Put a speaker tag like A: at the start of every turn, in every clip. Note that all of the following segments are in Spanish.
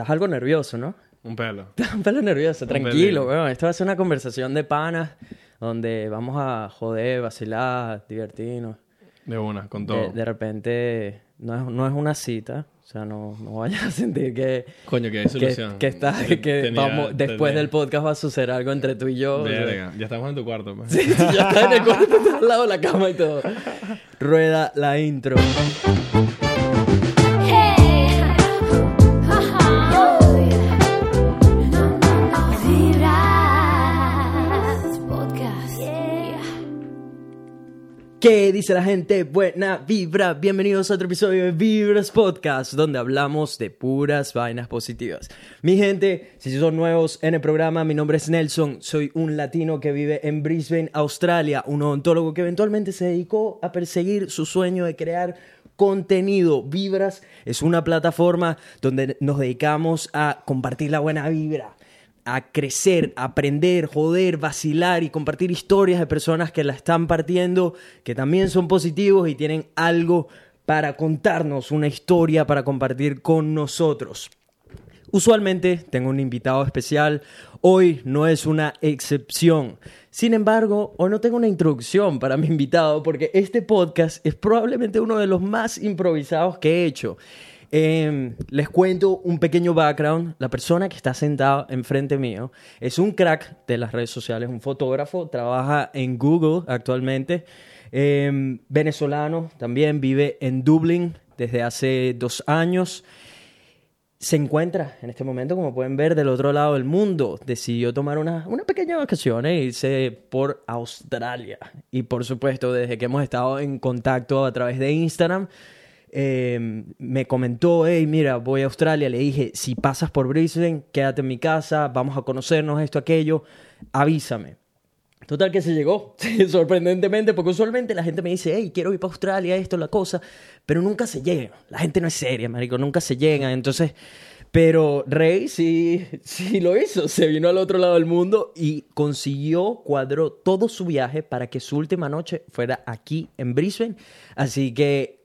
A: Estás algo nervioso, ¿no?
B: Un pelo.
A: Estás un pelo nervioso, tranquilo,
B: pelito.
A: weón. Esto va a ser una conversación de panas donde vamos a joder, vacilar, divertirnos.
B: De una, con todo.
A: De, de repente, no es, no es una cita, o sea, no, no vayas a sentir que,
B: Coño, que hay
A: que,
B: solución.
A: que, está,
B: Te-
A: que
B: tenía-
A: vamos, después
B: tenía-
A: del podcast va a suceder algo entre tú y yo. o sea.
B: Ya estamos en tu cuarto, pues.
A: Sí, ya está en el cuarto, está al lado de la cama y todo. Rueda la intro. ¿Qué dice la gente? Buena vibra. Bienvenidos a otro episodio de Vibras Podcast, donde hablamos de puras vainas positivas. Mi gente, si son nuevos en el programa, mi nombre es Nelson. Soy un latino que vive en Brisbane, Australia, un odontólogo que eventualmente se dedicó a perseguir su sueño de crear contenido. Vibras es una plataforma donde nos dedicamos a compartir la buena vibra a crecer, aprender, joder, vacilar y compartir historias de personas que la están partiendo, que también son positivos y tienen algo para contarnos, una historia para compartir con nosotros. Usualmente tengo un invitado especial, hoy no es una excepción. Sin embargo, hoy no tengo una introducción para mi invitado porque este podcast es probablemente uno de los más improvisados que he hecho. Eh, les cuento un pequeño background. La persona que está sentada enfrente mío es un crack de las redes sociales, un fotógrafo, trabaja en Google actualmente, eh, venezolano, también vive en Dublín desde hace dos años. Se encuentra en este momento, como pueden ver, del otro lado del mundo. Decidió tomar una, una pequeña vacación e irse por Australia. Y por supuesto, desde que hemos estado en contacto a través de Instagram, eh, me comentó, hey, mira, voy a Australia. Le dije, si pasas por Brisbane, quédate en mi casa, vamos a conocernos, esto, aquello, avísame. Total que se llegó, sorprendentemente, porque usualmente la gente me dice, hey, quiero ir para Australia, esto, la cosa, pero nunca se llega. La gente no es seria, marico, nunca se llega. Entonces, pero Rey sí, sí lo hizo, se vino al otro lado del mundo y consiguió, cuadró todo su viaje para que su última noche fuera aquí en Brisbane. Así que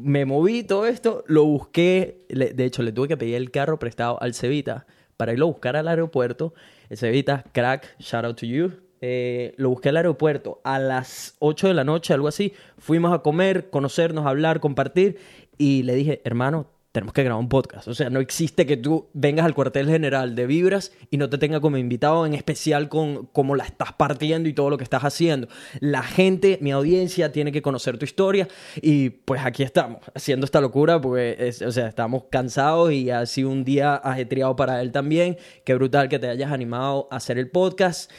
A: me moví todo esto, lo busqué, de hecho le tuve que pedir el carro prestado al Cevita para irlo a buscar al aeropuerto. El Cevita, crack, shout out to you. Eh, lo busqué al aeropuerto a las 8 de la noche, algo así. Fuimos a comer, conocernos, hablar, compartir. Y le dije, hermano, tenemos que grabar un podcast. O sea, no existe que tú vengas al cuartel general de Vibras y no te tenga como invitado, en especial con cómo la estás partiendo y todo lo que estás haciendo. La gente, mi audiencia, tiene que conocer tu historia y pues aquí estamos, haciendo esta locura, porque, o sea, estamos cansados y ha sido un día ajetreado para él también. Qué brutal que te hayas animado a hacer el podcast.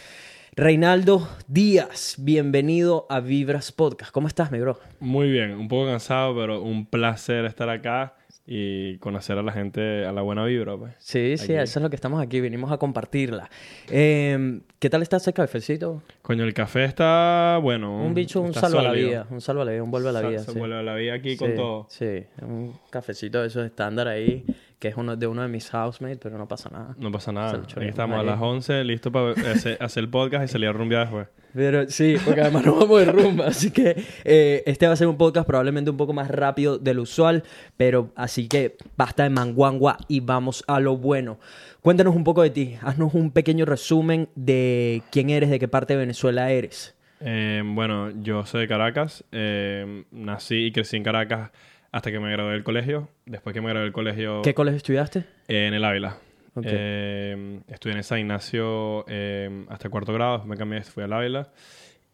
A: Reinaldo Díaz, bienvenido a Vibras Podcast. ¿Cómo estás, mi bro?
B: Muy bien, un poco cansado, pero un placer estar acá y conocer a la gente a la buena vibra, pues.
A: Sí, sí,
B: Aquí.
A: eso es lo que estamos aquí, vinimos a compartirla. Eh, ¿Qué tal está ese cafecito?
B: Coño, el café está bueno.
A: Un bicho, un
B: está
A: salva la vida, un salva la vida, un vuelve a la vida.
B: Se
A: sí.
B: vuelve a la vida aquí con
A: Sí,
B: todo.
A: Sí, un cafecito de esos estándar ahí, que es uno de uno de mis housemates, pero no pasa nada.
B: No pasa nada. Ahí
A: bien.
B: estamos a las 11, listos para hacer, hacer el podcast y salir a rumbear después.
A: Pero sí, porque además nos vamos de rumba, así que eh, este va a ser un podcast probablemente un poco más rápido de lo usual, pero así que basta de manguangua y vamos a lo bueno. Cuéntanos un poco de ti, haznos un pequeño resumen de quién eres, de qué parte de Venezuela eres.
B: Eh, bueno, yo soy de Caracas. eh, nací y crecí en Caracas hasta que me gradué del colegio. Después que me gradué del colegio
A: ¿Qué colegio estudiaste?
B: eh, en el Ávila.
A: Ok.
B: Eh, estudié en San Ignacio eh, hasta el cuarto grado, me cambié, fui al Ávila.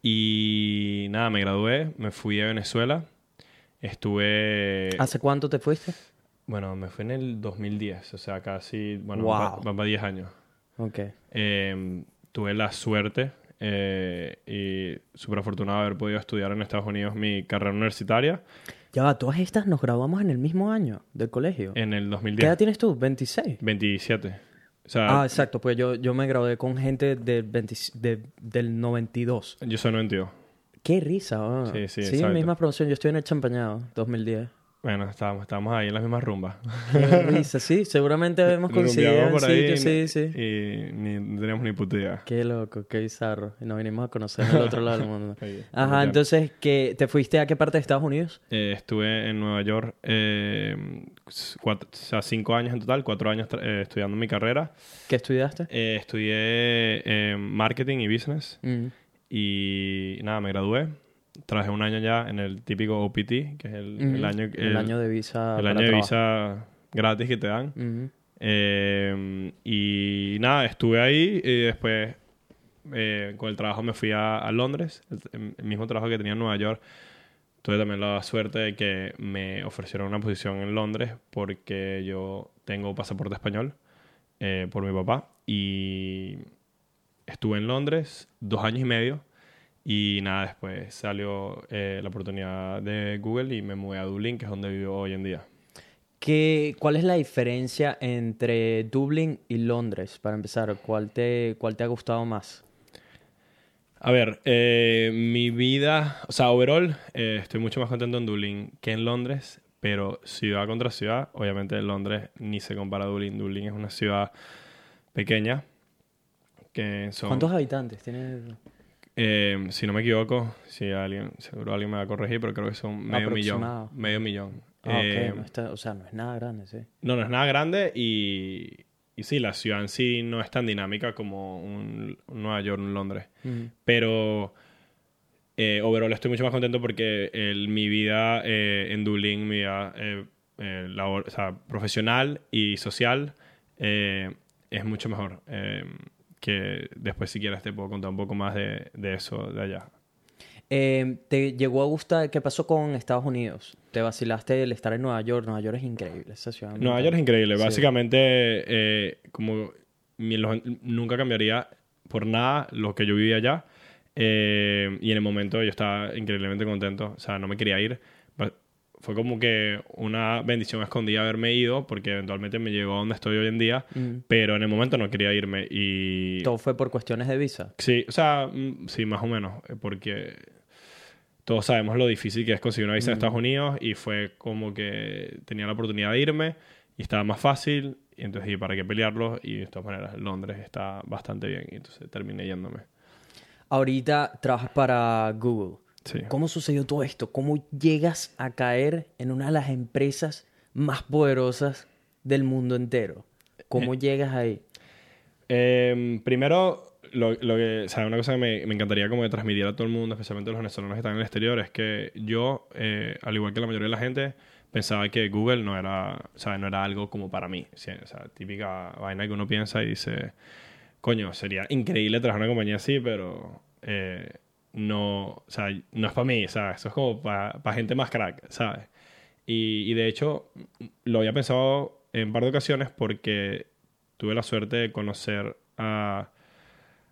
B: Y nada, me gradué, me fui a Venezuela. Estuve...
A: ¿Hace cuánto te fuiste?
B: Bueno, me fui en el 2010, o sea, casi... Bueno,
A: Wow.
B: va- van para 10 años.
A: Ok.
B: Eh, tuve la suerte eh, y súper afortunado de haber podido estudiar en Estados Unidos mi carrera universitaria
A: Ya va, todas estas nos graduamos en el mismo año del colegio.
B: en el
A: ¿Qué
B: 2010.
A: edad tienes tú? ¿26?
B: 27. O sea,
A: Ah, exacto, pues yo, yo me gradué con gente del, 20 de- del 92.
B: yo soy 92.
A: Qué risa, ah.
B: Sí, sí,
A: Sí,
B: exacto.
A: misma promoción. Yo estoy en el Champañado, 2010.
B: Bueno, estábamos, estábamos ahí en las mismas rumbas.
A: Risa, sí, seguramente hemos coincidido
B: por ahí
A: sí, sí.
B: Y ni, no teníamos ni puta idea.
A: Qué loco, qué bizarro. Y nos vinimos a conocer el otro lado del mundo. Ajá, entonces, ¿qué, ¿te fuiste a qué parte de Estados Unidos?
B: Eh, estuve en Nueva York eh, cuatro- o sea, cinco años en total, cuatro años eh, estudiando mi carrera.
A: ¿Qué estudiaste?
B: Eh, estudié marketing y business
A: Mm.
B: y nada, me gradué. Trabajé un año ya en el típico OPT, que es el, el año,
A: el año de visa.
B: el año de
A: trabajo.
B: visa gratis que te dan. Eh, y nada, estuve ahí y después eh, con el trabajo me fui a, a Londres, el, el mismo trabajo que tenía en Nueva York. Tuve también la suerte de que me ofrecieron una posición en Londres porque yo tengo pasaporte español eh, por mi papá y estuve en Londres dos años y medio y nada, después salió eh, la oportunidad de Google y me mudé a Dublín, que es donde vivo hoy en día.
A: ¿Qué, ¿Cuál es la diferencia entre Dublín y Londres? Para empezar, ¿cuál te, cuál te ha gustado más?
B: A ver, eh, mi vida, o sea, overall, eh, estoy mucho más contento en Dublín que en Londres, pero ciudad contra ciudad, obviamente Londres ni se compara a Dublín. Dublín es una ciudad pequeña, que son,
A: ¿Cuántos habitantes tiene?
B: Eh, si no me equivoco, si alguien, seguro alguien me va a corregir, pero creo que son medio millón. Medio millón.
A: Ah,
B: Eh,
A: ok, no está- o sea, no es nada grande, sí.
B: no, no es nada grande y, y sí, la ciudad en sí no es tan dinámica como un, un Nueva York, un Londres. Pero eh, overall estoy mucho más contento porque el- mi vida eh, en Dublín, mi vida eh, eh, labor- o sea, profesional y social eh, es mucho mejor. Que después si quieres te puedo contar un poco más de, de eso de allá.
A: Eh, ¿Te llegó a gustar qué pasó con Estados Unidos? ¿Te vacilaste el estar en Nueva York? Nueva York es increíble, esa ciudad.
B: Nueva. York es increíble.
A: Sí.
B: Básicamente, eh, como los- nunca cambiaría por nada lo que yo vivía allá. Eh, y en el momento yo estaba increíblemente contento. O sea, no me quería ir. Fue como que una bendición escondida haberme ido, porque eventualmente me llegó a donde estoy hoy en día.
A: Mm.
B: Pero en el momento no quería irme. Y.
A: Todo fue por cuestiones de visa.
B: Sí, o sea, mm, sí, más o menos. eh, Porque todos sabemos lo difícil que es conseguir una visa en Estados Unidos. Y fue como que tenía la oportunidad de irme y estaba más fácil. Y entonces, ¿y para qué pelearlo? Y de todas maneras, Londres está bastante bien. Y entonces terminé yéndome.
A: Ahorita trabajas para Google.
B: Sí.
A: ¿Cómo sucedió todo esto? ¿Cómo llegas a caer en una de las empresas más poderosas del mundo entero? ¿Cómo llegas ahí?
B: Eh, primero, lo, lo que, o sea, una cosa que me, me encantaría como de transmitir a todo el mundo, especialmente los venezolanos que están en el exterior, es que yo, eh, al igual que la mayoría de la gente, pensaba que Google no era, o sea, no era algo como para mí. O sea, típica vaina que uno piensa y dice, coño, sería increíble trabajar en una compañía así, pero eh, no, o sea, no es para mí, ¿sabes? Eso es como para gente más crack, ¿sabes? Y, y de hecho, lo había pensado en un par de ocasiones porque tuve la suerte de conocer a,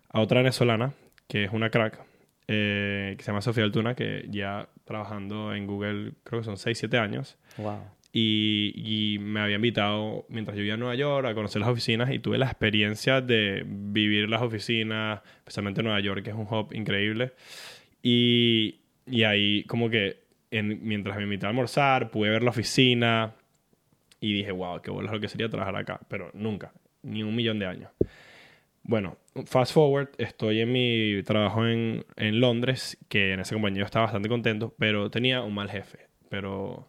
B: a otra venezolana, que es una crack, eh, que se llama Sofía Altuna, que ya trabajando en Google, creo que son 6, 7 años.
A: Wow.
B: Y, y me había invitado mientras yo vivía en Nueva York a conocer las oficinas y tuve la experiencia de vivir las oficinas, especialmente en Nueva York, que es un hub increíble. Y, y ahí como que en- mientras me invitaba a almorzar, pude ver la oficina y dije, wow, qué es lo que sería trabajar acá. Pero nunca, ni un millón de años. Bueno, fast forward, estoy en mi trabajo en, en Londres, que en esa compañía yo estaba bastante contento, pero tenía un mal jefe. Pero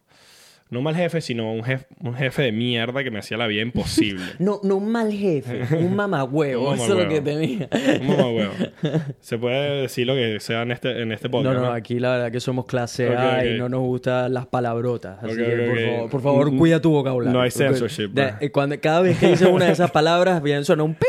B: no un mal jefe, sino un jefe, un jefe de mierda que me hacía la vida imposible.
A: No, no un mal jefe, un mamagüevo,
B: Un
A: eso es lo que tenía.
B: un mamahuevo. Se puede decir lo que sea en este, en este podcast.
A: no,
B: ¿no?
A: aquí la verdad que somos clase A y no nos gustan las palabrotas. Así que, por favor, por favor,
B: Mm,
A: cuida tu vocabulario.
B: no hay censorship,
A: de-
B: bro.
A: cuando, cada vez que dices una de esas palabras, bien suena un pi.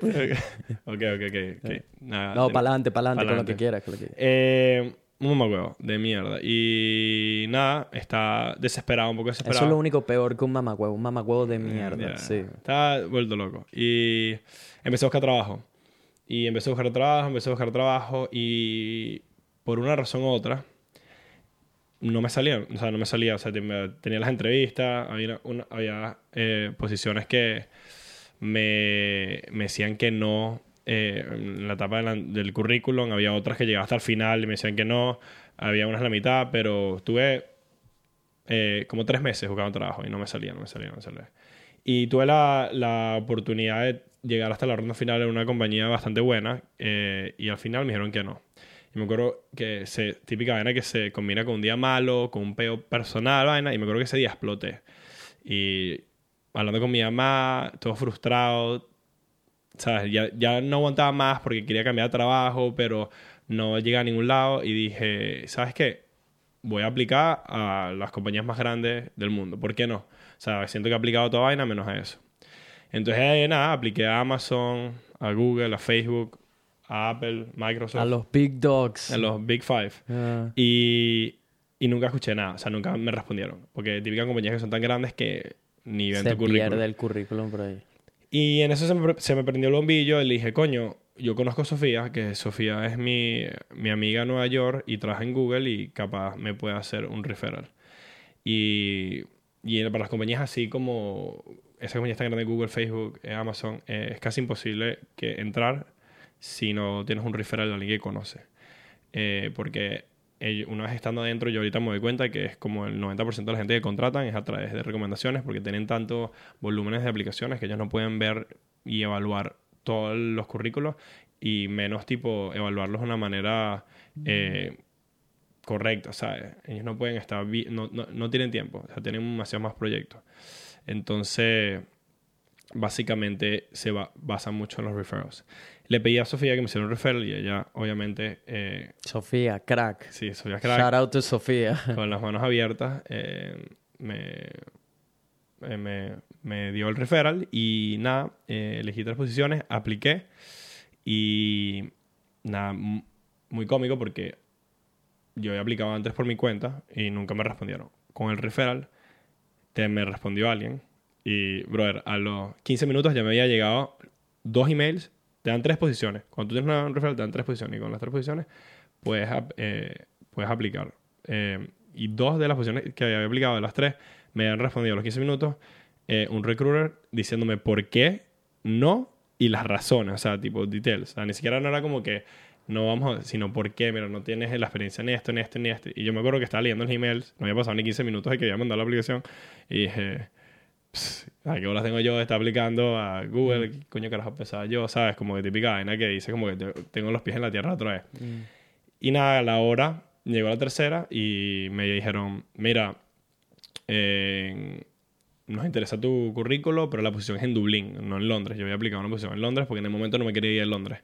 B: ok, ok, ok. Nada,
A: No, para adelante, para adelante, con lo que quieras. con lo que-
B: Eh, un mamahuevo de mierda. Y nada, está desesperado, un poco desesperado.
A: Eso es lo único peor que un mamagüevo, un mamagüevo de mierda.
B: Ya,
A: Sí.
B: Estaba vuelto loco. Y empecé a buscar trabajo. Y empecé a buscar trabajo, empecé a buscar trabajo y por una razón u otra no me salía, o sea, no me salía, o sea, ten- tenía las entrevistas, había, una- había eh, posiciones que me, me decían que no, eh, en la etapa del currículum, había otras que llegaban hasta el final y me decían que no, había unas a la mitad, pero estuve eh, como tres meses buscando trabajo y no me salía, no me salía, no me salía. Y tuve la, la oportunidad de llegar hasta la ronda final en una compañía bastante buena eh, y al final me dijeron que no. Y me acuerdo que se, típica vaina que se combina con un día malo, con un peo personal, vaina, y me acuerdo que ese día exploté. Y hablando con mi mamá, todo frustrado, ¿sabes? Ya, ya no aguantaba más porque quería cambiar de trabajo, pero no llega a ningún lado y dije, ¿sabes qué? Voy a aplicar a las compañías más grandes del mundo. ¿Por qué no? O sea, siento que he aplicado toda vaina menos a eso. Entonces, eh, nada, apliqué a Amazon, a Google, a Facebook, a Apple, Microsoft.
A: A los Big Dogs.
B: A los Big Five.
A: Ah.
B: Y, y nunca escuché nada. O sea, nunca me respondieron. Porque típicas compañías que son tan grandes que ni ven
A: Se
B: tu currículum.
A: pierde el currículum por ahí.
B: Y en eso se me, prendió el bombillo y le dije, coño, yo conozco a Sofía, que Sofía es mi, mi amiga en Nueva York y trabaja en Google y capaz me puede hacer un referral. Y, y para las compañías así como esas compañías tan grandes, Google, Facebook, eh, Amazon, eh, es casi imposible que entrar si no tienes un referral de alguien que conoce. Eh, porque una vez estando adentro, yo ahorita me doy cuenta que es como el 90% de la gente que contratan es a través de recomendaciones porque tienen tantos volúmenes de aplicaciones que ellos no pueden ver y evaluar todos los currículos y menos tipo evaluarlos de una manera eh, correcta, ¿sabes? Ellos no pueden estar, no, no, no tienen tiempo, o sea, tienen demasiados más proyectos. Entonces, básicamente se ba- basa mucho en los referrals. Le pedí a Sofía que me hiciera un referral y ella, obviamente, eh,
A: Sofía, crack.
B: sí, Sofía Crack,
A: Shout out to Sofía.
B: con las manos abiertas, eh, me, eh, me, me dio el referral y nada, elegí tres posiciones, apliqué y nada, muy cómico porque yo había aplicado antes por mi cuenta y nunca me respondieron. Con el referral te, me respondió alguien y, brother, a los 15 minutos ya me había llegado dos emails, te dan tres posiciones. Cuando tú tienes un referral te dan tres posiciones y con las tres posiciones puedes, eh, puedes aplicar. Eh, y dos de las posiciones que había aplicado, de las tres, me han respondido a los 15 minutos eh, un recruiter diciéndome por qué no y las razones, o sea, tipo details. O sea, ni siquiera no era como que no vamos a, sino por qué, mira, no tienes la experiencia en esto, en esto, en esto. Y yo me acuerdo que estaba leyendo los emails, no había pasado ni 15 minutos de que había mandado la aplicación y dije, "Pss, ¿a qué horas tengo yo de estar aplicando a Google? ¿Qué coño carajo pesaba yo? ¿Sabes? Como que típica vaina que dice como que te- tengo los pies en la tierra otra vez.
A: Mm.
B: Y nada, a la hora llegó la tercera y me dijeron, mira, eh, nos interesa tu currículo, pero la posición es en Dublín, no en Londres. Yo había aplicado una posición en Londres porque en el momento no me quería ir a Londres.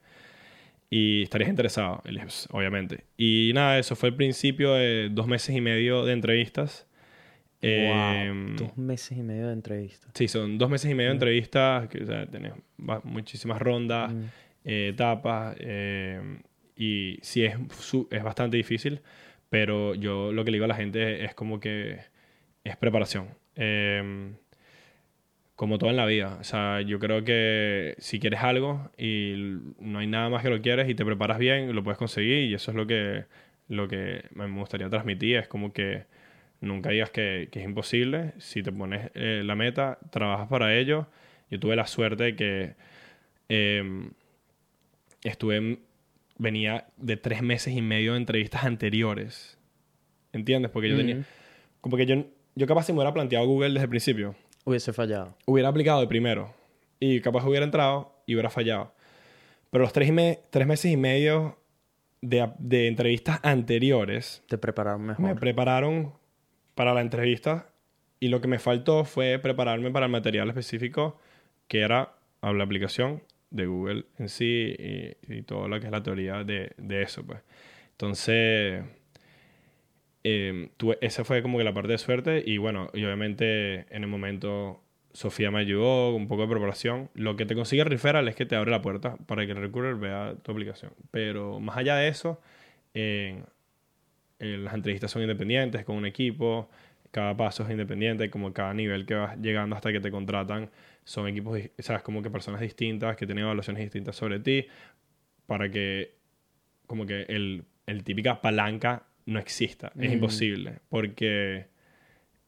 B: Y estarías interesado. Y le dije, "Pues, obviamente. Y nada, eso fue el principio de dos meses y medio de entrevistas. Eh,
A: wow. Dos meses y medio de entrevista.
B: Sí, son dos meses y medio de entrevistas, que o sea, tenés muchísimas rondas,
A: Mm.
B: eh, etapas, eh, y sí es, es bastante difícil, pero yo lo que le digo a la gente es como que es preparación. Eh, como todo en la vida. O sea, yo creo que si quieres algo y no hay nada más que lo quieres y te preparas bien, lo puedes conseguir y eso es lo que, lo que me gustaría transmitir. Es como que nunca digas que, que es imposible. Si te pones eh, la meta, trabajas para ello. Yo tuve la suerte de que eh, estuve en- venía de tres meses y medio de entrevistas anteriores. ¿Entiendes? Porque yo tenía...
A: Mm.
B: Como que yo, yo capaz si me hubiera planteado Google desde el principio,
A: Hubiese fallado.
B: hubiera aplicado de primero y capaz hubiera entrado y hubiera fallado. Pero los tres, y me- tres meses y medio de, de entrevistas anteriores
A: Te prepararon
B: me
A: mejor.
B: prepararon para la entrevista y lo que me faltó fue prepararme para el material específico que era la aplicación de Google en sí y, y todo lo que es la teoría de, de eso. Pues. Entonces, eh, tuve- esa fue como que la parte de suerte y bueno, y obviamente en el momento Sofía me ayudó, un poco de preparación. Lo que te consigue referral es que te abre la puerta para que el recruiter vea tu aplicación. Pero más allá de eso, eh, eh, las entrevistas son independientes con un equipo, cada paso es independiente, como cada nivel que vas llegando hasta que te contratan son equipos, sabes, como que personas distintas que tienen evaluaciones distintas sobre ti para que como que el, el típica palanca no exista, es
A: Mm.
B: imposible, porque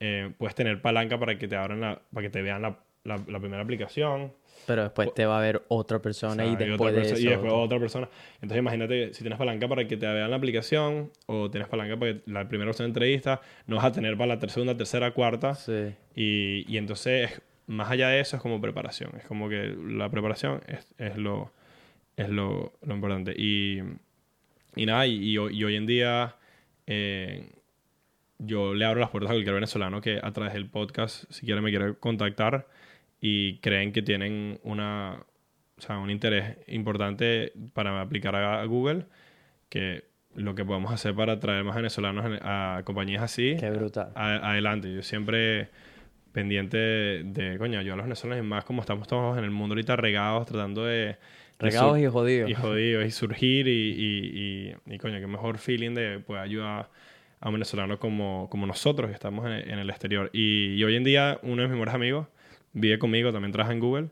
B: eh, puedes tener palanca para que te abran la, para que te vean la, la, la primera aplicación.
A: Pero después te va a ver otra persona
B: O sea,
A: y después
B: otra
A: de eso.
B: y después otra persona. Entonces imagínate, si tienes palanca para que te vean la aplicación o tienes palanca para que la primera opción de entrevista, no vas a tener para la segunda, tercera, cuarta.
A: Sí.
B: Y, y entonces, más allá de eso, es como preparación. Es como que la preparación es, es lo, es lo, lo importante. Y, y nada, y, y hoy en día eh, yo le abro las puertas a cualquier venezolano que a través del podcast, si quiere, me quiere contactar y creen que tienen una, o sea, un interés importante para aplicar a, Google, que lo que podemos hacer para traer más venezolanos en- a compañías así,
A: Qué brutal.
B: a- adelante. Yo siempre pendiente de, de, coño, yo a los venezolanos y más como estamos todos en el mundo ahorita regados, tratando de...
A: Regados y jodidos.
B: Y jodidos, y surgir y, y, y, y, coño, qué mejor feeling de poder ayudar a un venezolano como, como nosotros que estamos en, en el exterior. Y, y hoy en día uno de mis mejores amigos vive conmigo, también trabaja en Google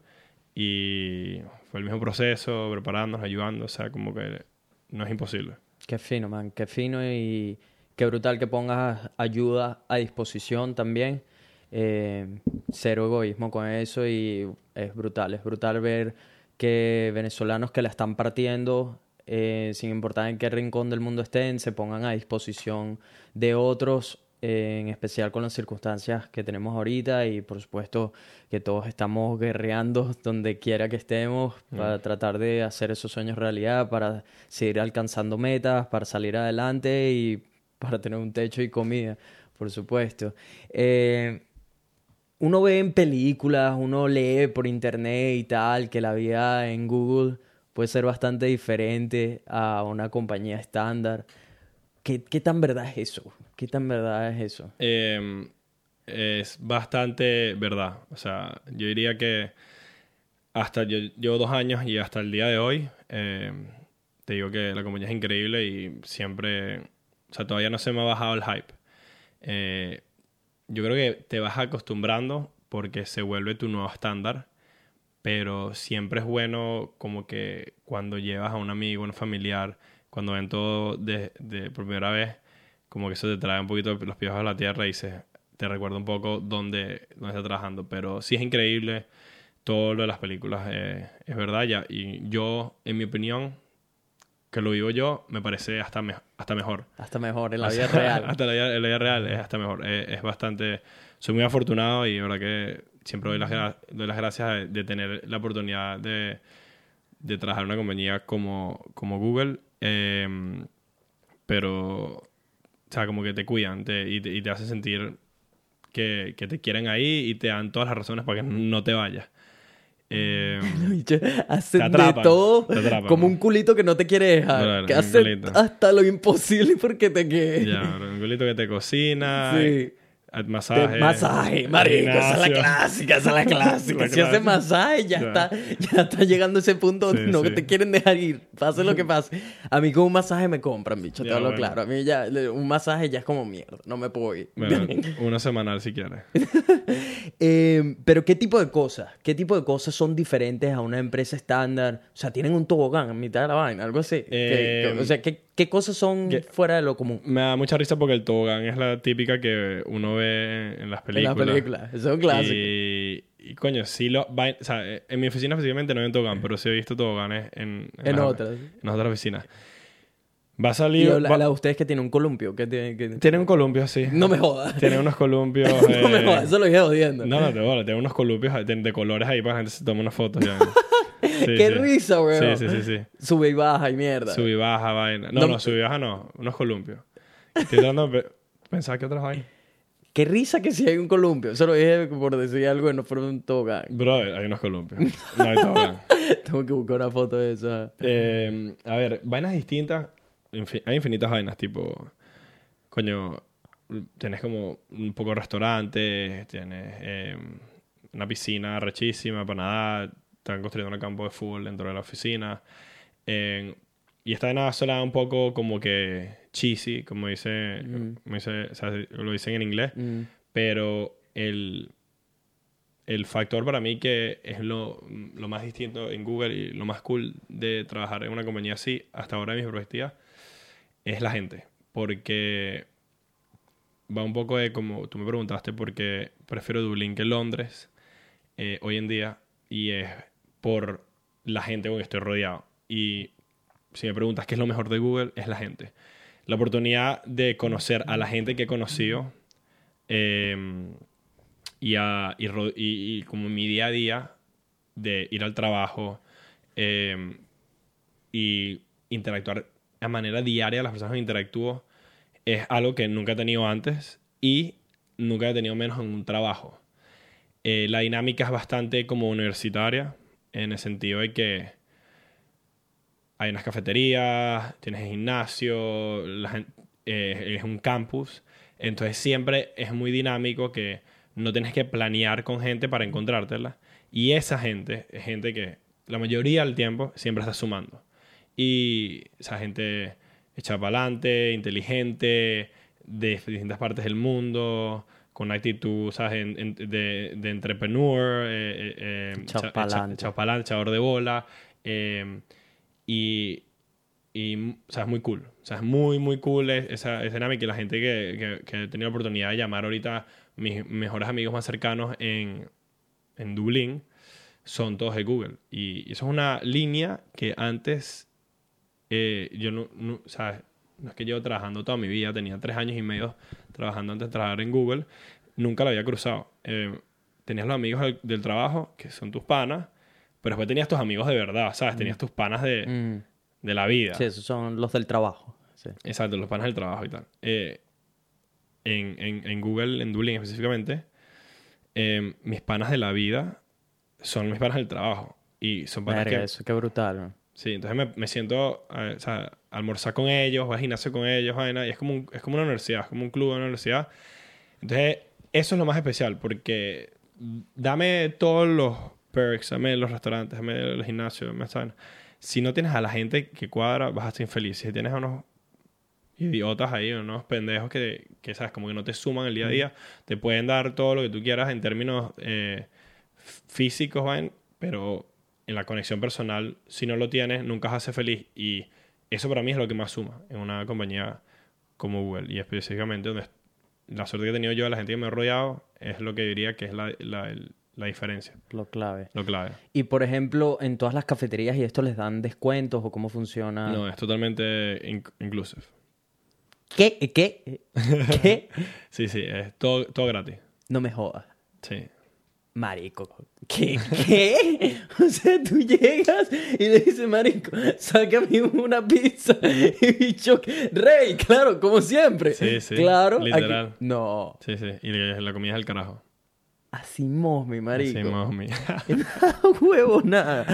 B: y fue el mismo proceso, preparándonos, ayudando, o sea, como que no es imposible.
A: Qué fino, man. Qué fino y qué brutal que pongas ayuda a disposición también. Eh, cero egoísmo con eso y es brutal. Es brutal ver que venezolanos que la están partiendo, eh, sin importar en qué rincón del mundo estén, se pongan a disposición de otros, en especial con las circunstancias que tenemos ahorita y por supuesto que todos estamos guerreando donde quiera que estemos para tratar de hacer esos sueños realidad, para seguir alcanzando metas, para salir adelante y para tener un techo y comida, por supuesto. Eh, uno ve en películas, uno lee por internet y tal, que la vida en Google puede ser bastante diferente a una compañía estándar. ¿Qué, tan verdad es eso? ¿Qué tan verdad es eso?
B: Eh, es bastante verdad. O sea, yo diría que hasta yo llevo dos años y hasta el día de hoy, eh, te digo que la compañía es increíble y siempre, o sea, todavía no se me ha bajado el hype. Eh, yo creo que te vas acostumbrando porque se vuelve tu nuevo estándar, pero siempre es bueno como que cuando llevas a un amigo, un familiar, cuando ven todo de, de por primera vez, como que eso te trae un poquito los pies a la tierra y se, te recuerda un poco dónde, dónde está trabajando. Pero sí es increíble todo lo de las películas, eh, es verdad ya. Y yo, en mi opinión, que lo vivo yo, me parece hasta, me- hasta mejor.
A: Hasta mejor en la vida real.
B: Hasta la vida, en la vida real es hasta mejor. Es, es bastante. Soy muy afortunado y verdad que siempre doy las, gra- doy las gracias de, de tener la oportunidad de, de trabajar en una compañía como, como Google. Eh, pero, o sea, como que te cuidan te- y, te, y te hacen sentir que, que te quieren ahí y te dan todas las razones para que no te vayas. Eh,
A: Hacen
B: Te
A: de todo
B: atrapan,
A: como
B: ¿no?
A: un culito que no te quiere dejar. Que
B: culito.
A: hasta lo imposible porque te quede.
B: ya, bro, un culito que te cocina,
A: Sí.
B: Masaje,
A: De masaje, marico, esa es la clásica, esa es la clásica.
B: La
A: si hace
B: clásica.
A: masaje, ya, está, ya está llegando a ese punto
B: Sí,
A: no
B: sí.
A: te quieren dejar ir, pase lo que pase. A mí con un masaje me compran, bicho, te hablo
B: bueno.
A: claro. A mí ya, un masaje ya es como mierda, no me puedo ir.
B: Bueno, uno semanal si quieres.
A: Eh, pero ¿qué tipo de cosas? ¿Qué tipo de cosas son diferentes a una empresa estándar? O sea, tienen un tobogán en mitad de la vaina, algo así. ¿Qué-
B: Eh,
A: qué- o sea, ¿qué, qué cosas son
B: ¿qué?
A: fuera de lo común?
B: Me da mucha risa porque el tobogán es la típica que uno ve en las
A: En
B: películas.
A: las películas. Eso es un clásico.
B: Y, y, coño, sí lo... va- o sea, en mi oficina específicamente no hay un tobogán, pero sí he visto toboganes en...
A: En
B: las-
A: otras.
B: En otras oficinas. Va a
A: Y
B: salir...
A: la,
B: va-
A: la de ustedes que tiene un columpio. Que tiene, que-
B: Tiene un columpio, sí.
A: No me jodas.
B: Tiene unos columpios...
A: no me
B: eh,
A: jodas, eso lo dije jodiendo.
B: No, no, te bola. Tiene unos columpios de, de colores ahí para que la gente se tome unas fotos. ya. Sí,
A: Qué
B: sí.
A: risa, weón.
B: Sí, sí, sí, sí.
A: Sube y baja y mierda.
B: Sub y baja, vaina. No,
A: No-
B: no, sub y baja no. Unos columpios. Estoy tratando de pe- pensar que otras vainas.
A: Qué risa que si hay un columpio. Eso lo dije por decir algo que no fuera un tobogán.
B: Brother, hay unos columpios. No hay tobogán.
A: Tengo que buscar una foto de eso.
B: Eh, a ver, vainas distintas. infi- hay infinitas vainas, tipo. Coño, tienes como un poco de restaurantes, tienes eh, una piscina rechísima para nadar, están construyendo un campo de fútbol dentro de la oficina. Eh, y esta vaina suena un poco como que cheesy, como dice, como dice o sea, lo dicen en inglés,
A: Mm.
B: pero el, el factor para mí que es lo, lo más distinto en Google y lo más cool de trabajar en una compañía así, hasta ahora en mis perspectivas, es la gente. Porque va un poco de como tú me preguntaste, porque prefiero Dublín que Londres. eh, hoy en día y es por la gente con que estoy rodeado. Y si me preguntas qué es lo mejor de Google, es la gente. La oportunidad de conocer a la gente que he conocido em, y, a, y, como mi día a día de ir al trabajo em, y interactuar a manera diaria las personas que interactúo es algo que nunca he tenido antes y nunca he tenido menos en un trabajo. Eh, la dinámica es bastante como universitaria, en el sentido de que hay unas cafeterías, tienes el gimnasio, la gen- eh, es un campus, entonces siempre es muy dinámico que no tienes que planear con gente para encontrártela. Y esa gente es gente que la mayoría del tiempo siempre está sumando. Y esa gente echa para adelante, inteligente, de distintas partes del mundo, con actitud, ¿sabes? En- en- de, de entrepreneur, eh, eh, eh, echador de bola. Y, y, o sea, es muy cool. O sea, es muy, muy cool es- esa, esa dinámica. Y la gente que, que, que he tenido la oportunidad de llamar ahorita, mis mejores amigos más cercanos en, en Dublín, son todos de Google. Y eso es una línea que antes eh, yo no, no, o sea, no es que llevo trabajando toda mi vida, tenía tres años y medio trabajando antes de trabajar en Google, nunca lo había cruzado. Eh, tenías los amigos del, del trabajo, que son tus panas, pero después tenías tus amigos de verdad, ¿sabes? Tenías tus panas de,
A: Mm.
B: de la vida.
A: Sí, esos son los del trabajo. Sí.
B: Exacto, los panas del trabajo y tal. Eh, en, en, en Google, en Dublín específicamente, eh, mis panas de la vida son mis panas del trabajo. Y son panas
A: Verga,
B: que...
A: eso qué brutal. ¿no?
B: Sí, entonces me, me siento a, o sea, a almorzar con ellos, voy al gimnasio con ellos, vaina, y es como, un- es como una universidad, es como un club de una universidad. Entonces, eso es lo más especial, porque dame todos los perks, dame los restaurantes, dame el gimnasio, vaina. Si no tienes a la gente que cuadra, vas a estar infeliz. Si tienes a unos idiotas ahí, unos pendejos que, que, sabes, como que no te suman el día a día, te pueden dar todo lo que tú quieras en términos eh, físicos, pero en la conexión personal, si no lo tienes, nunca vas a ser feliz. Y eso para mí es lo que más suma en una compañía como Google. Y específicamente donde la suerte que he tenido yo, la gente que me ha rodeado, es lo que diría que es la, la, el- la diferencia,
A: Lo clave.
B: lo clave.
A: Y por ejemplo, en todas las cafeterías y esto les dan descuentos o cómo funciona.
B: No, es totalmente inc- inclusive.
A: ¿Qué? ¿Qué? ¿Qué?
B: Sí, sí, es todo, todo gratis.
A: No me jodas.
B: Sí.
A: Marico. ¿Qué? ¿Qué? O sea, tú llegas y le dices, Marico, sácame una pizza. Y bicho, rey, claro, como siempre.
B: Sí, sí,
A: Claro. aquí-
B: literal.
A: No.
B: Sí, sí. Y la comida es el carajo.
A: Así mi marico.
B: Sí, mami.
A: Huevo, nada.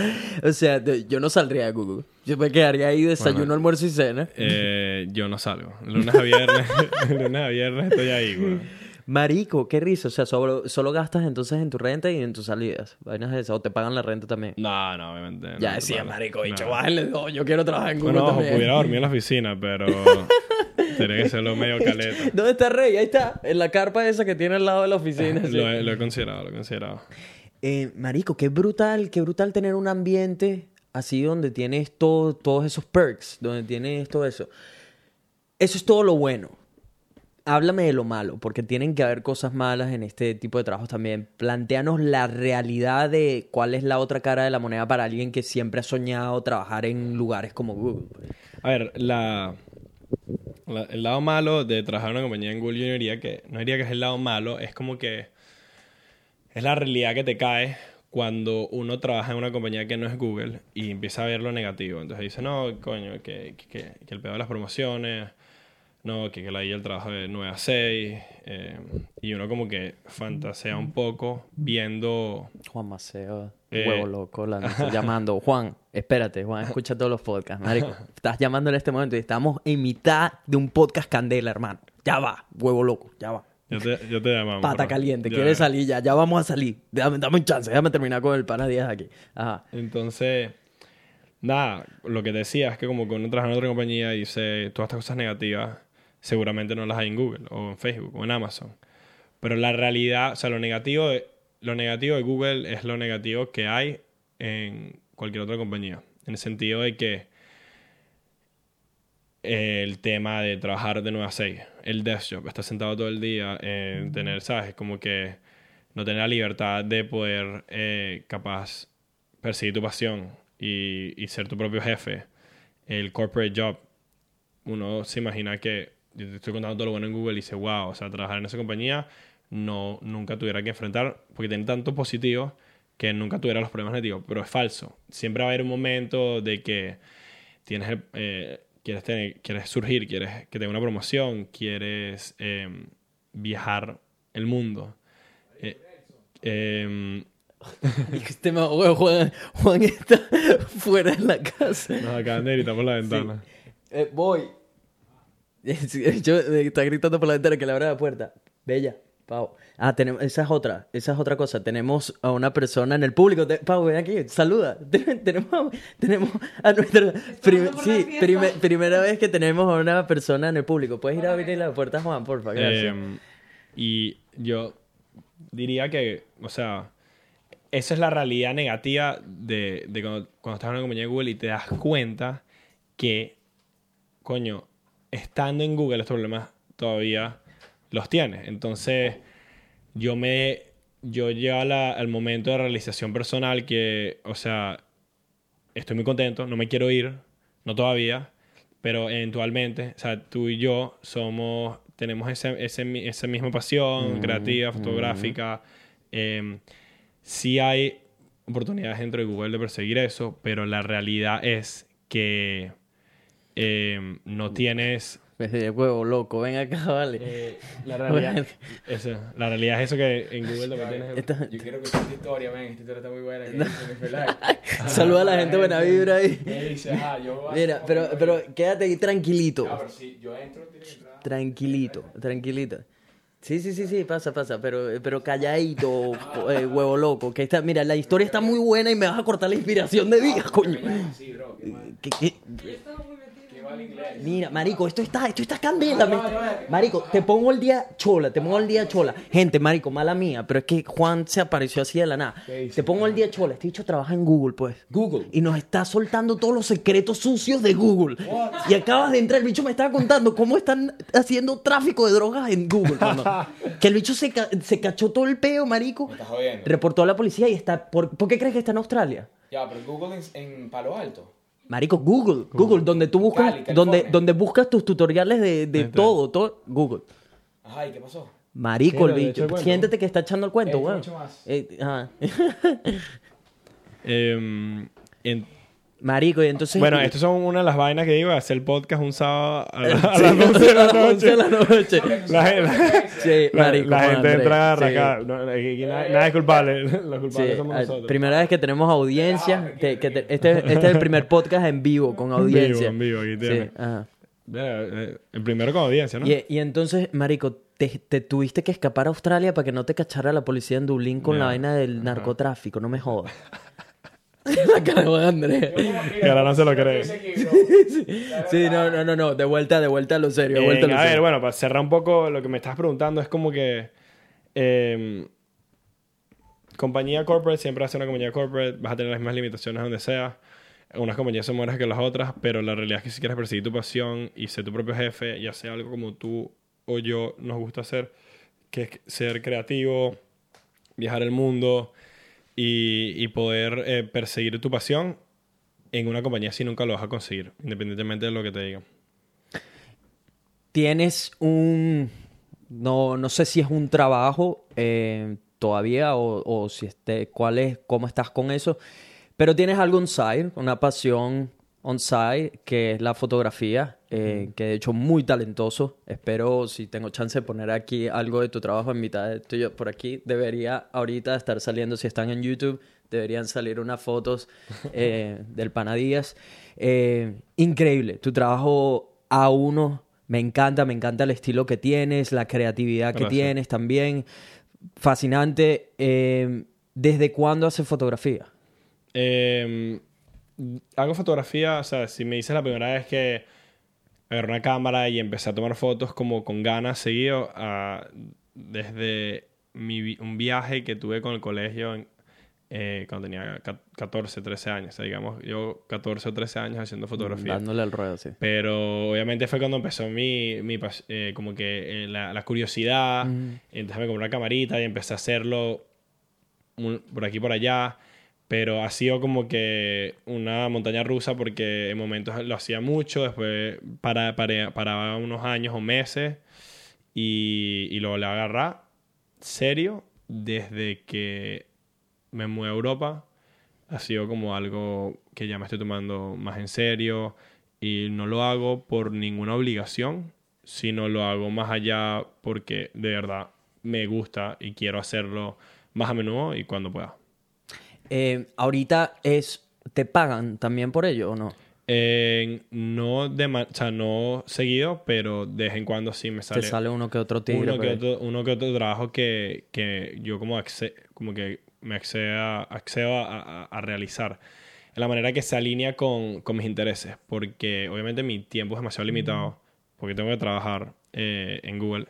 A: O sea, yo no saldría de Google. Yo me quedaría ahí desayuno,
B: Bueno.
A: almuerzo y cena.
B: Eh, yo no salgo. Lunes a viernes, lunes a viernes estoy ahí, güey.
A: Marico, qué risa. O sea, solo, solo gastas entonces en tu renta y en tus salidas. Vainas de esas. O te pagan la renta también.
B: No, no, obviamente. no,
A: ya decía, marico, bicho,
B: No.
A: bájenle dos. Yo quiero trabajar en Google
B: Bueno, ojo,
A: también.
B: pudiera dormir en la oficina, pero tendría que serlo medio caleta.
A: ¿Dónde está Rey? Ahí está. En la carpa esa que tiene al lado de la oficina. sí.
B: Lo, he, lo he considerado, lo he considerado.
A: Eh, marico, qué brutal, qué brutal tener un ambiente así donde tienes todo, todos esos perks, donde tienes todo eso. Eso es todo lo bueno. Háblame de lo malo, porque tienen que haber cosas malas en este tipo de trabajos también. Plantéanos la realidad de cuál es la otra cara de la moneda para alguien que siempre ha soñado trabajar en lugares como Google.
B: A ver, la, el lado malo de trabajar en una compañía en Google, yo no diría que, es el lado malo, es como que es la realidad que te cae cuando uno trabaja en una compañía que no es Google y empieza a ver lo negativo. Entonces dice, no, coño, que, que, que- el pedo de las promociones, no, que, que la el trabajo de 9 a 6, eh, y uno como que fantasea un poco viendo...
A: Juan Maceo,
B: Eh.
A: huevo loco, la estoy llamando. Juan, espérate, Juan, escucha todos los podcasts, marico. Estás llamando en este momento y estamos en mitad de un podcast candela, hermano. Ya va, huevo loco, ya va.
B: Yo te, yo te llamamos.
A: Pata caliente,
B: ya.
A: quiere salir ya, ya vamos a salir. Dame, dame un chance, déjame terminar con el pana 10 aquí. Ajá.
B: Entonces, nada, lo que decía es que como que uno trabaja en otra compañía y dice todas estas cosas negativas, seguramente no las hay en Google o en Facebook o en Amazon. Pero la realidad, o sea, lo negativo de, lo negativo de Google es lo negativo que hay en cualquier otra compañía. En el sentido de que el tema de trabajar de 9 a 6, el desk job, estar sentado todo el día, eh, tener, ¿sabes? Como que no tener la libertad de poder, eh, capaz, perseguir tu pasión y, y ser tu propio jefe, el corporate job, uno se imagina que yo te estoy contando todo lo bueno en Google y dice, wow, o sea, trabajar en esa compañía no, nunca tuviera que enfrentar, porque tiene tanto positivo que nunca tuviera los problemas negativos, pero es falso. Siempre va a haber un momento de que tienes eh, quieres, tener, quieres surgir, quieres que tenga una promoción, quieres eh, viajar el mundo. Eh, em,
A: este huevo, Juan, Juan está fuera de la casa.
B: nos acaban de gritar por la ventana.
A: Eh, voy. Yo, eh, está gritando por la ventana que le abra la puerta. Bella, Pau. Ah, tenemos, esa es otra, esa es otra cosa. Tenemos a una persona en el público. Te- Pau, ven aquí, saluda. Ten- tenemos, tenemos a nuestra... prim-
C: por
A: sí, prime- primera vez que tenemos a una persona en el público. ¿Puedes ir a abrir la puerta, Juan, porfa? Gracias.
B: Em, y yo diría que, o sea, esa es la realidad negativa de, de cuando, cuando estás en una compañía de Google y te das cuenta que, coño, estando en Google estos problemas todavía los tienes. Entonces, yo me... Yo llego al momento de realización personal que, o sea, estoy muy contento, no me quiero ir, no todavía, pero eventualmente, o sea, tú y yo somos, tenemos ese, ese esa misma pasión creativa, fotográfica. eh, sí hay oportunidades dentro de Google de perseguir eso, pero la realidad es que eh, no tienes...
A: De huevo, loco, ven acá, vale.
B: eh, la, realidad, eso, la realidad es eso que en Google lo que tienes...
A: Esta-
C: Yo quiero que esta historia, ven, esta historia está muy buena. Que Felay.
A: Saluda a la gente buena vibra ahí.
C: Dice, ah, yo voy a-
A: Mira, pero, pero quédate ahí tranquilito.
C: Ah, pero si yo entro, tiene que entrar.
A: Tranquilito, tranquilito. Sí, sí, sí, sí, pasa, pasa, pero, pero calladito, eh, huevo loco. Que está, mira, la historia está muy buena y me vas a cortar la inspiración de días, coño.
C: Sí, bro, qué mal.
A: ¿Qué- qué? Mira, marico, esto está, esto está candela. me está- Marico, te pongo el día chola, te pongo el día chola. Gente, marico, mala mía, pero es que Juan se apareció así de la nada. Te pongo el día chola. Este dicho trabaja en Google, pues.
C: Google.
A: Y nos está soltando todos los secretos sucios de Google. Y acabas de entrar, el bicho me estaba contando cómo están haciendo tráfico de drogas en Google. mano. que el bicho se, ca- se cachó todo el peo, marico.
C: Me estás jodiendo.
A: Reportó a la policía y está... ¿Por, ¿por qué crees que está en Australia?
C: Ya, pero Google en, en Palo Alto.
A: Marico, Google, Google, donde tú buscas,
C: Cali,
A: donde, donde buscas tus tutoriales de, de todo, todo, Google.
C: Ajá, ¿y qué pasó?
A: Marico, el
B: ¿Lo de
A: bicho. Siéntete que está echando el cuento,
C: Eh,
A: weón.
C: mucho más.
A: Eh, ajá.
B: em, en-
A: Marico, y entonces.
B: bueno, estas son una de las vainas que digo, hacer el podcast un sábado a, la- a
A: Sí,
B: las 11 de la
A: a las 11 de
B: noche.
A: la noche.
B: La, la-
A: Sí, marico.
B: la gente entra
A: sí.
B: arrancada. No, aquí nada, es culpable. Los culpables
A: Sí,
B: somos nosotros.
A: primera vez que tenemos audiencia. que- que te- este, este es el primer podcast en vivo, con audiencia.
B: en vivo, aquí
A: Sí,
B: tienes.
A: ajá.
B: Mira, eh, El primero con audiencia, ¿no?
A: Y, y entonces, Marico, te, te tuviste que escapar a Australia para que no te cachara la policía en Dublín con la vaina del narcotráfico, no me jodas. la cara de Andrés.
B: Que ahora no se lo cree.
A: Sí, no, no, no, no, de vuelta, de vuelta a lo serio, de vuelta a
B: Eh,
A: lo
B: a ver,
A: serio.
B: bueno, para cerrar un poco lo que me estás preguntando, es como que. eh, compañía corporate siempre hace una compañía corporate, vas a tener las mismas limitaciones donde sea. Unas compañías son mejores que las otras, pero la realidad es que si quieres perseguir tu pasión y ser tu propio jefe, ya sea algo como tú o yo nos gusta hacer, que es ser creativo, viajar el mundo y, poder eh, perseguir tu pasión, en una compañía así nunca lo vas a conseguir, independientemente de lo que te digan.
A: Tienes un... No, no sé si es un trabajo eh, todavía o, o si esté, cuál es, cómo estás con eso, pero tienes algo on side, una pasión on side, que es la fotografía, eh, que de hecho muy talentoso. Espero, si tengo chance de poner aquí algo de tu trabajo en mitad de tuyo por aquí, debería ahorita estar saliendo, si están en YouTube, deberían salir unas fotos eh, del Panadías. Eh, increíble, tu trabajo a uno me encanta, me encanta el estilo que tienes, la creatividad que
B: Gracias.
A: tienes también. Fascinante. ¿Desde cuándo haces fotografía?
B: Eh, hago fotografía, o sea, si me dices la primera vez que agarré una cámara y empecé a tomar fotos como con ganas seguido, ah, desde mi un viaje que tuve con el colegio en, eh, cuando tenía ca- 14, 13 años. O sea, digamos, yo 14 o 13 años haciendo fotografía.
A: Dándole al ruedo, sí.
B: Pero obviamente fue cuando empezó mi, mi eh, como que eh, la, la curiosidad.
A: Ujú.
B: Entonces me compré una camarita y empecé a hacerlo un- por aquí por allá. Pero ha sido como que una montaña rusa porque en momentos lo hacía mucho, después para, para, paraba unos años o meses y, y luego le agarré serio desde que me mudé a Europa. Ha sido como algo que ya me estoy tomando más en serio y no lo hago por ninguna obligación, sino lo hago más allá porque de verdad me gusta y quiero hacerlo más a menudo y cuando pueda.
A: Eh, ahorita es... ¿Te pagan también por ello o no?
B: Eh, no, de o sea, no seguido, pero de vez en cuando sí me
A: Te
B: sale,
A: sale uno que otro tigre.
B: uno, que otro, uno que otro trabajo que, que yo como, acce- como que me acceda, accedo a, a- a realizar. De la manera que se alinea con, con mis intereses, porque obviamente mi tiempo es demasiado limitado, porque tengo que trabajar eh, en Google.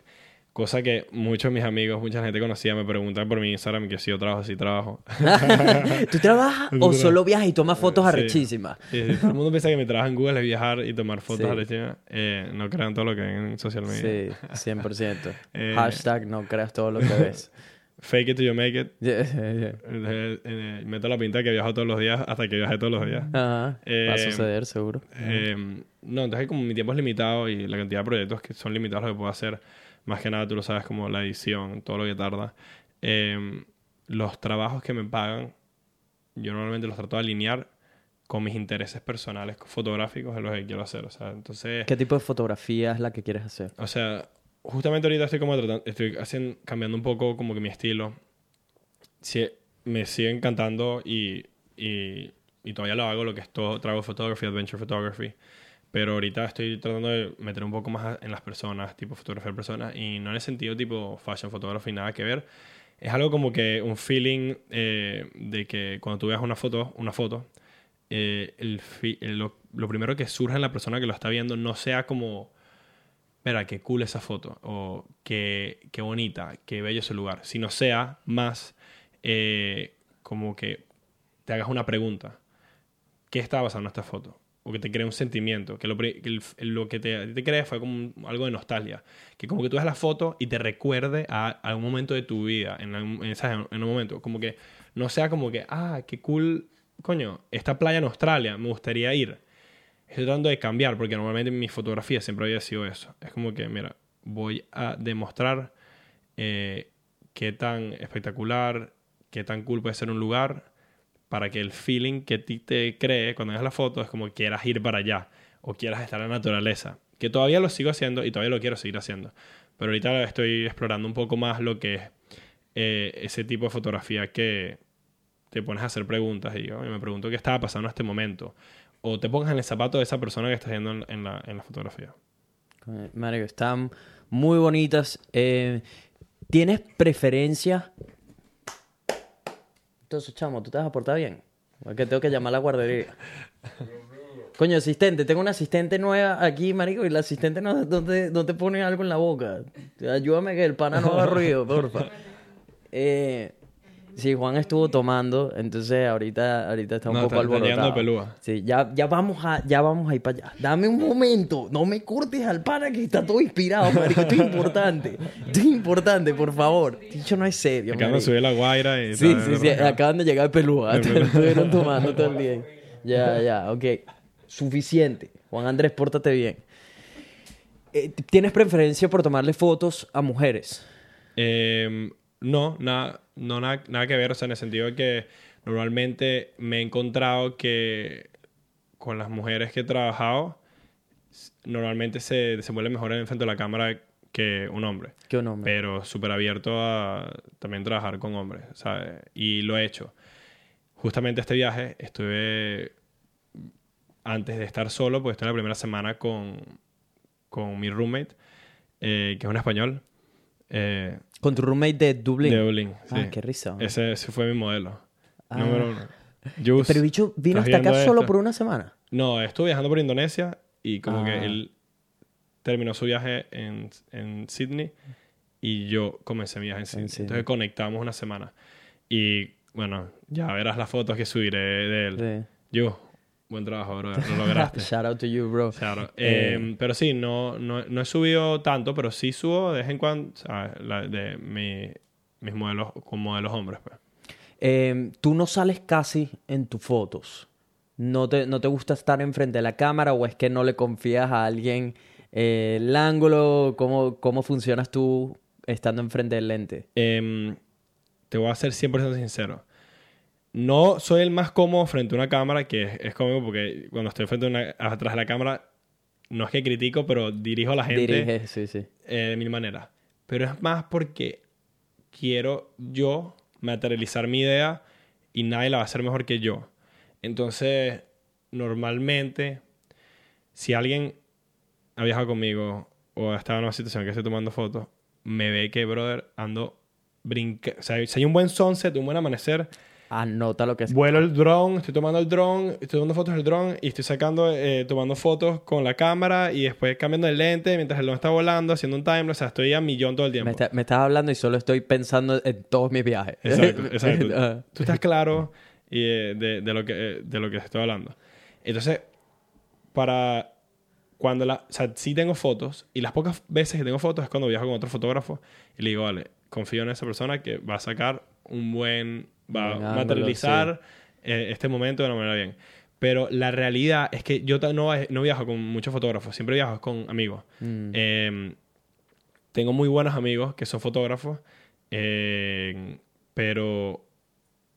B: Cosa que muchos de mis amigos, mucha gente conocida me preguntan por mi Instagram que si yo trabajo, si trabajo.
A: ¿Tú trabajas o solo viajas y tomas fotos
B: Sí.
A: arrechísimas?
B: Sí, sí, Todo el mundo piensa que mi trabajo en Google es viajar y tomar fotos arrechísimas. Eh, no crean todo lo que ven en social media.
A: Sí, 100%.
B: Eh,
A: Hashtag no creas todo lo que ves.
B: Fake it till you make it.
A: Yeah, yeah, yeah.
B: Eh, meto la pinta de que viajo todos los días hasta que viaje todos los días.
A: Ajá, va a
B: Eh,
A: suceder seguro.
B: Eh, no, entonces como mi tiempo es limitado y la cantidad de proyectos que son limitados lo que puedo hacer, más que nada tú lo sabes como la edición, todo lo que tarda. Eh, los trabajos que me pagan, yo normalmente los trato de alinear con mis intereses personales fotográficos en los que quiero hacer. O sea, entonces...
A: ¿Qué tipo de fotografía es la que quieres hacer?
B: O sea, justamente ahorita estoy como tratando, estoy haciendo, cambiando un poco como que mi estilo. Sí, me sigue encantando y, y, y todavía lo hago, lo que es todo travel photography, adventure photography. Pero ahorita estoy tratando de meter un poco más en las personas, tipo fotografiar personas, y no en el sentido tipo fashion photography, nada que ver. Es algo como que un feeling eh, de que cuando tú veas una foto, una foto, eh, el el- lo, lo primero que surge en la persona que lo está viendo no sea como, mira, qué cool esa foto, o qué, qué bonita, qué bello ese lugar, sino sea más eh, como que te hagas una pregunta. ¿Qué está pasando en esta foto? O que te cree un sentimiento, que lo, que te, te fue como algo de nostalgia. Que como que tú ves la foto y te recuerde a, algún momento de tu vida, en, algún- en, en un momento. Como que no sea como que, ah, qué cool, coño, esta playa en Australia, me gustaría ir. Estoy tratando de cambiar, porque normalmente mi fotografía siempre había sido eso. Es como que, mira, voy a demostrar eh, qué tan espectacular, qué tan cool puede ser un lugar, para que el feeling que ti te cree cuando veas la foto es como quieras ir para allá o quieras estar en la naturaleza. Que todavía lo sigo haciendo y todavía lo quiero seguir haciendo. Pero ahorita estoy explorando un poco más lo que es eh, ese tipo de fotografía que te pones a hacer preguntas y yo me pregunto qué estaba pasando en este momento. O te pongas en el zapato de esa persona que estás viendo en, en la, en la fotografía.
A: Mario, están muy bonitas. Eh, ¿Tienes preferencia? Entonces, chamo, ¿tú te vas a portar bien? Porque tengo que llamar a la guardería. Coño, asistente, tengo una asistente nueva aquí, marico, y la asistente no, no, te, no te pone algo en la boca. Ayúdame que el pana no haga ruido, porfa. Eh, sí, Juan estuvo tomando, entonces ahorita, ahorita está un
B: No,
A: poco
B: está-
A: alborotado.
B: pelúa.
A: Sí, ya, ya, vamos a, ya vamos a ir para allá. Dame un momento, no me cortes al pana que está todo inspirado, marico. Esto es importante. Esto es importante, por favor. Dicho no es serio,
B: Acaban de subir la guaira y
A: Sí, sí, sí, acaban de llegar pelúa. Estuvieron tomando todo el día. Ya, ya, ok. Suficiente. Juan Andrés, pórtate bien. Eh, ¿Tienes preferencia por tomarle fotos a mujeres?
B: Eh, no, nada, no nada, nada que ver, o sea, en el sentido de que normalmente me he encontrado que con las mujeres que he trabajado, normalmente se desenvuelve mejor en frente de la cámara que un hombre.
A: ¿Qué un hombre?
B: Pero súper abierto a también trabajar con hombres, ¿sabes? Y lo he hecho. Justamente este viaje estuve, antes de estar solo, pues estuve la primera semana con, con mi roommate, eh, que es un español. Eh,
A: Con tu roommate de Dublín.
B: de Dublín, sí.
A: Ah, qué risa.
B: Ese, ese fue mi modelo.
A: Ah.
B: Número uno.
A: Pero bicho vino
B: ¿estás
A: hasta acá solo por una semana.
B: No, estuve viajando por Indonesia y como
A: Ah.
B: que él terminó su viaje en, en Sydney y yo comencé mi viaje en Sydney.
A: Sydney.
B: Entonces conectamos una semana. Y bueno, ya verás las fotos que subiré de él.
A: Sí.
B: Yo, buen trabajo, bro. Lo lograste.
A: Shout out to you, bro.
B: Claro.
A: Eh,
B: Eh, pero sí, no, no, no he subido tanto, pero sí subo de vez en cuando, ¿sabes? La- de mi- mis modelos, con modelos hombres, pues.
A: Eh, tú no sales casi en tus fotos. ¿No te, ¿No te gusta estar enfrente de la cámara o es que no le confías a alguien eh, el ángulo? ¿Cómo, ¿Cómo funcionas tú estando enfrente del lente?
B: Em, te voy a ser 100% sincero. No soy el más cómodo frente a una cámara, que es, es cómodo porque cuando estoy frente a una, atrás de la cámara, no es que critico, pero dirijo a la gente
A: Diriges, sí, sí.
B: eh, de mil maneras. Pero es más porque quiero yo materializar mi idea y nadie la va a hacer mejor que yo. Entonces, normalmente, si alguien ha viajado conmigo o ha estado en una situación que estoy tomando fotos, me ve que, brother, ando brinca... O sea, si hay un buen sunset, un buen amanecer,
A: Anota lo que es.
B: vuelo el drone, estoy tomando el drone, estoy tomando fotos del drone y estoy sacando, eh, tomando fotos con la cámara y después cambiando el lente mientras el drone está volando, haciendo un timelapse. O sea, estoy a millón todo el tiempo.
A: Me, está- me estás hablando y solo estoy pensando en todos mis viajes.
B: Exacto, exacto.
A: Ah.
B: Tú estás claro y, eh, de, de lo que, eh, de lo que estoy hablando. Entonces, para cuando la... O sea, sí tengo fotos y las pocas veces que tengo fotos es cuando viajo con otro fotógrafo y le digo, vale, confío en esa persona que va a sacar un buen... Va a materializar eh, este momento de una manera bien. Pero la realidad es que yo no, no viajo con muchos fotógrafos, siempre viajo con amigos.
A: Mm.
B: Eh, tengo muy buenos amigos que son fotógrafos, eh, pero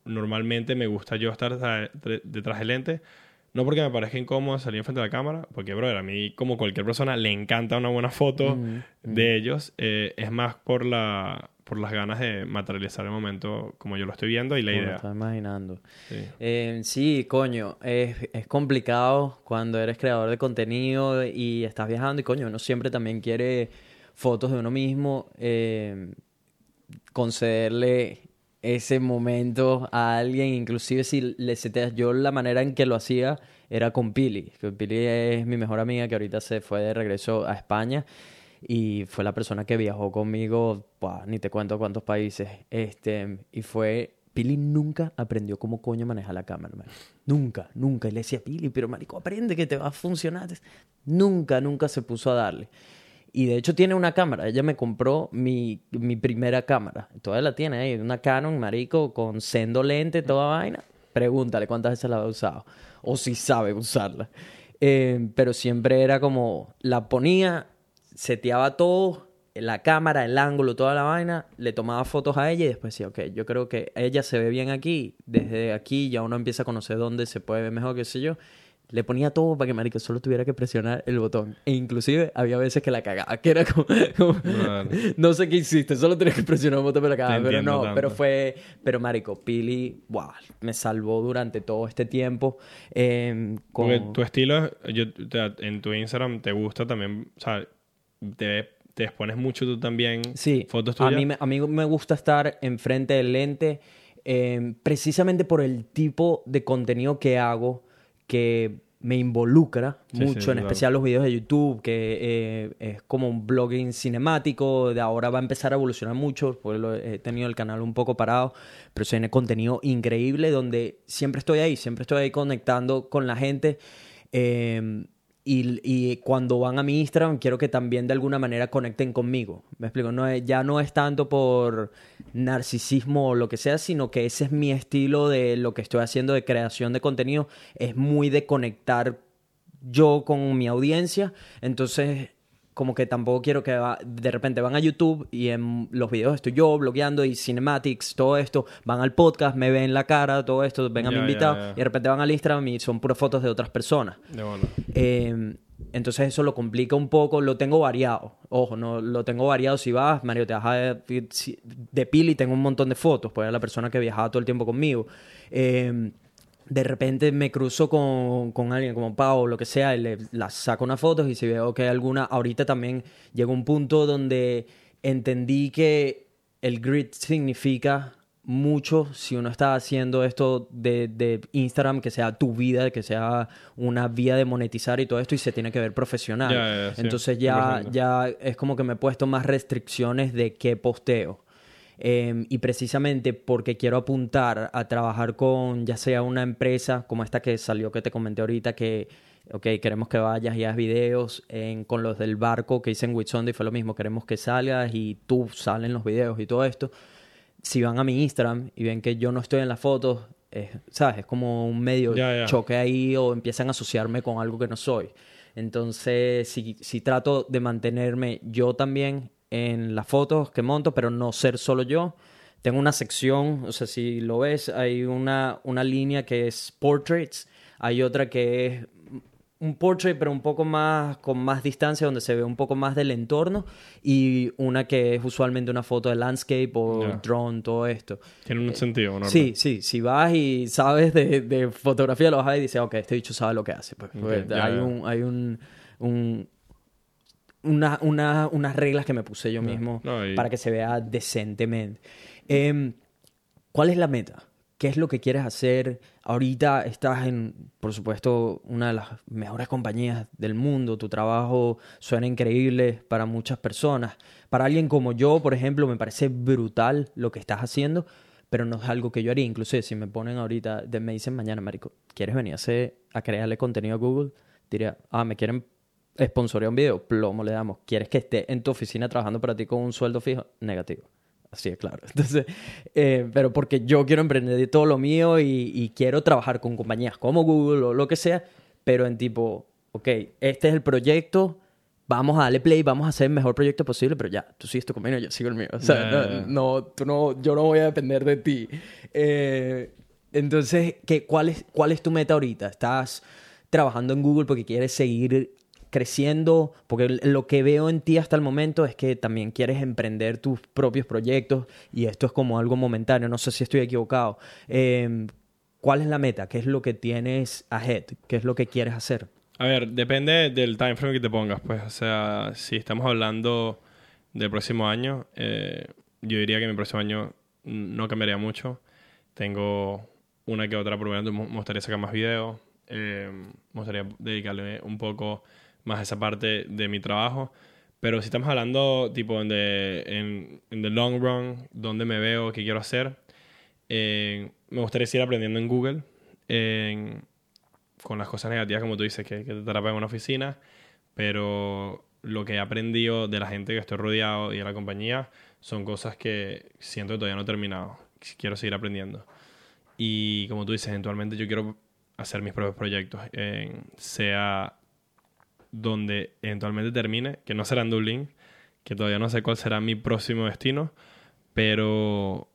B: normalmente me gusta yo estar detrás del lente. No porque me parezca incómodo salir enfrente de la cámara, porque, brother, a mí, como cualquier persona, le encanta una buena foto
A: Mm,
B: de ellos. Eh, es más por, la, por las ganas de materializar el momento como yo lo estoy viendo y la
A: Como lo
B: idea.
A: estaba imaginando.
B: Sí.
A: Eh, sí, coño, es, es complicado cuando eres creador de contenido y estás viajando y coño, uno siempre también quiere fotos de uno mismo, eh, concederle ese momento a alguien, inclusive si le seteas, yo la manera en que lo hacía era con Pili, que Pili es mi mejor amiga que ahorita se fue de regreso a España y fue la persona que viajó conmigo, ni te cuento cuántos países, este, y fue, Pili nunca aprendió cómo coño manejar la cámara, marico. nunca, nunca, y le decía, Pili, pero marico, aprende que te va a funcionar, nunca, nunca se puso a darle. Y de hecho tiene una cámara. Ella me compró mi, mi primera cámara. Todavía la tiene ahí. Una Canon, marico, con sendo lente, toda vaina. Pregúntale cuántas veces la ha usado. O si sabe usarla. Eh, pero siempre era como... La ponía, seteaba todo. La cámara, el ángulo, toda la vaina. Le tomaba fotos a ella y después decía, ok, yo creo que ella se ve bien aquí. Desde aquí ya uno empieza a conocer dónde se puede ver mejor, qué sé yo. Le ponía todo para que marico solo tuviera que presionar el botón. E inclusive había veces que la cagaba, que era como, no sé qué hiciste, solo tenías que presionar un botón para la cagaba, pero no,
B: tanto.
A: pero fue, pero marico, Pili, wow, me salvó durante todo este tiempo. eh, con-
B: Porque tu estilo, yo, te- en tu Instagram te gusta también, o sea, te, te expones mucho tú también.
A: Sí,
B: Fotos
A: a
B: tuyas.
A: mí, me- a mí me gusta estar enfrente del lente eh, precisamente por el tipo de contenido que hago que me involucra
B: Sí, sí,
A: mucho, en
B: claro.
A: especial los videos de YouTube, que eh, es como un blogging cinemático, de ahora va a empezar a evolucionar mucho, porque lo- he tenido el canal un poco parado, pero se tiene contenido increíble donde siempre estoy ahí, siempre estoy ahí conectando con la gente. eh, y, cuando van a mi Instagram, quiero que también de alguna manera conecten conmigo. Me explico, no es- ya no es tanto por narcisismo o lo que sea, sino que ese es mi estilo de lo que estoy haciendo de creación de contenido. Es muy de conectar yo con mi audiencia. Entonces, como que tampoco quiero que va- de repente van a YouTube y en los videos estoy yo blogueando y cinematics, todo esto, van al podcast, me ven la cara, todo esto, ven a mi invitado y de repente van al Instagram y son puras fotos de otras personas.
B: De bueno.
A: Eh, entonces eso lo complica un poco, lo tengo variado. Ojo, no lo tengo variado. Si vas, Mario, te vas a de, de Pili, tengo un montón de fotos, pues era la persona que viajaba todo el tiempo conmigo. Eh, de repente me cruzo con, con alguien como Pau o lo que sea y le las saco unas fotos y si veo que hay alguna, ahorita también llegó un punto donde entendí que el grid significa mucho si uno está haciendo esto de, de Instagram, que sea tu vida, que sea una vía de monetizar y todo esto y se tiene que ver profesional.
B: Sí,
A: Entonces ya,
B: 100%.
A: ya es como que me he puesto más restricciones de qué posteo. Eh, y precisamente porque quiero apuntar a trabajar con ya sea una empresa como esta que salió que te comenté ahorita que ok, queremos que vayas y hagas videos en- con los del barco que hice en Whitsunday fue lo mismo, queremos que salgas y tú salen los videos y todo esto. Si van a mi Instagram y ven que yo no estoy en las fotos, es, ¿sabes? Es como un medio
B: ya.
A: choque ahí o empiezan a asociarme con algo que no soy. Entonces, si, si trato de mantenerme yo también en las fotos que monto, pero no ser solo yo. Tengo una sección, o sea, si lo ves, hay una, una línea que es portraits, hay otra que es un portrait, pero un poco más, con más distancia, donde se ve un poco más del entorno, y una que es usualmente una foto de landscape o
B: Ya.
A: drone, todo esto.
B: Tiene un sentido, ¿no?
A: Eh, Sí, sí, si vas y sabes de, de fotografía, lo vas a ver y dices, ok, este bicho sabe lo que hace. Pues, pues,
B: Ok, ya,
A: hay
B: ya.
A: un, hay un, un- una, una- unas reglas que me puse yo mismo
B: no, y-
A: para que se vea decentemente. Em, ¿Cuál es la meta? ¿Qué es lo que quieres hacer? Ahorita estás en, por supuesto, una de las mejores compañías del mundo. Tu trabajo suena increíble para muchas personas. Para alguien como yo, por ejemplo, me parece brutal lo que estás haciendo, pero no es algo que yo haría. Inclusive, si me ponen ahorita, me dicen mañana, Marico, ¿quieres venir a, hacer, a crearle contenido a Google? Diría, ah, me quieren sponsorear un video, plomo le damos. ¿Quieres que esté en tu oficina trabajando para ti con un sueldo fijo? Negativo. Así es claro. Entonces, eh, pero porque yo quiero emprender de todo lo mío y, y quiero trabajar con compañías como Google o lo que sea, pero en tipo, ok, este es el proyecto, vamos a darle play, vamos a hacer el mejor proyecto posible, pero ya, tú sigues tu camino, yo sigo el mío. O sea, no, tú no, yo no voy a depender de ti. Eh, entonces, ¿qué, cuál, es, ¿cuál es tu meta ahorita? ¿Estás trabajando en Google porque quieres seguir creciendo? Porque lo que veo en ti hasta el momento es que también quieres emprender tus propios proyectos y esto es como algo momentáneo. No sé si estoy equivocado. Eh, ¿Cuál es la meta? ¿Qué es lo que tienes ahead? ¿Qué es lo que quieres hacer?
B: A ver, depende del time frame que te pongas, pues. O sea, si estamos hablando del próximo año, eh, yo diría que mi próximo año no cambiaría mucho. Tengo una que otra probando, me gustaría sacar más videos, eh, me gustaría dedicarle un poco más esa parte de mi trabajo. Pero si estamos hablando, tipo, en the, long run, dónde me veo, qué quiero hacer, me gustaría seguir aprendiendo en Google. con las cosas negativas, como tú dices, que, te atrapan en una oficina, pero lo que he aprendido de la gente que estoy rodeado y de la compañía son cosas que siento que todavía no he terminado. Quiero seguir aprendiendo. Y como tú dices, eventualmente yo quiero hacer mis propios proyectos, sea donde eventualmente termine, que no será en Dublín, que todavía no sé cuál será mi próximo destino, pero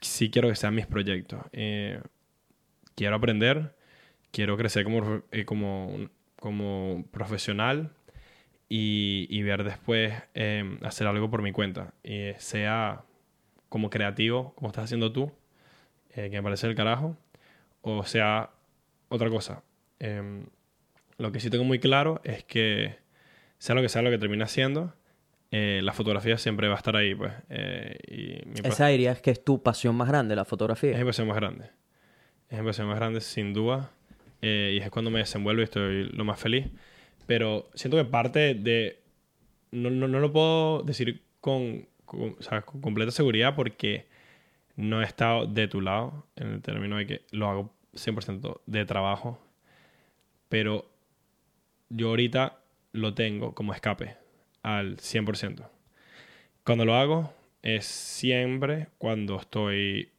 B: sí quiero que sean mis proyectos. Eh, quiero aprender, quiero crecer como, eh, como, como profesional y, ver después eh, hacer algo por mi cuenta. Y sea como creativo, como estás haciendo tú, eh, que me parece el carajo, o sea otra cosa. Em, lo que sí tengo muy claro es que sea lo que sea lo que termine haciendo, eh, la fotografía siempre va a estar ahí, pues. eh, y mi
A: Esa dirías que es tu pasión más grande, la
B: es
A: fotografía.
B: mi pasión más grande. Es mi pasión más grande, sin duda. eh, y es cuando me desenvuelvo y estoy lo más feliz. Pero siento que parte de... No, no, no lo puedo decir con, con, o sea, con completa seguridad porque no he estado de tu lado en el término de que lo hago 100% de trabajo. Pero yo ahorita lo tengo como escape al 100%. Cuando lo hago es siempre cuando estoy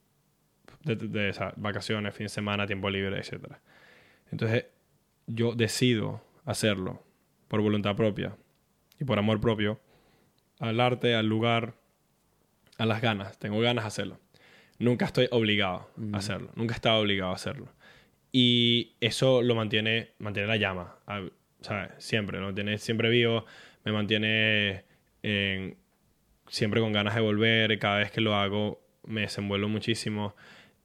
B: de, de- de, o sea, vacaciones, fin de semana, tiempo libre, etc. Entonces, yo decido hacerlo por voluntad propia y por amor propio al arte, al lugar, a las ganas. Tengo ganas de hacerlo. Nunca estoy obligado a hacerlo. Nunca he estado obligado a hacerlo. Y eso lo mantiene, mantiene la llama. ¿Sabes? Siempre, lo mantiene siempre vivo. Me mantiene en- siempre con ganas de volver. Cada vez que lo hago me desenvuelvo muchísimo.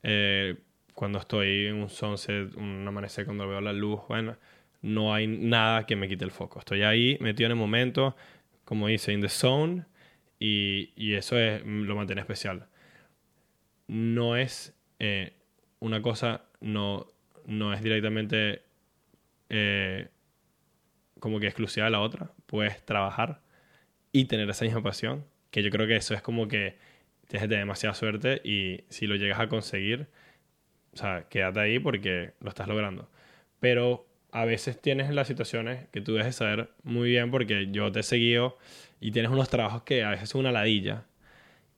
B: Eh, cuando estoy en un sunset, un amanecer, cuando veo la luz, bueno, no hay nada que me quite el foco. Estoy ahí, metido en el momento, como dice, in the zone, y, y eso es, lo mantiene especial. No es eh, una cosa, no, no es directamente eh, como que exclusiva de la otra. Puedes trabajar y tener esa misma pasión, que yo creo que eso es como que tienes tener demasiada suerte y si lo llegas a conseguir, o sea, quédate ahí porque lo estás logrando. Pero a veces tienes las situaciones que tú debes de saber muy bien porque yo te he seguido y tienes unos trabajos que a veces son una ladilla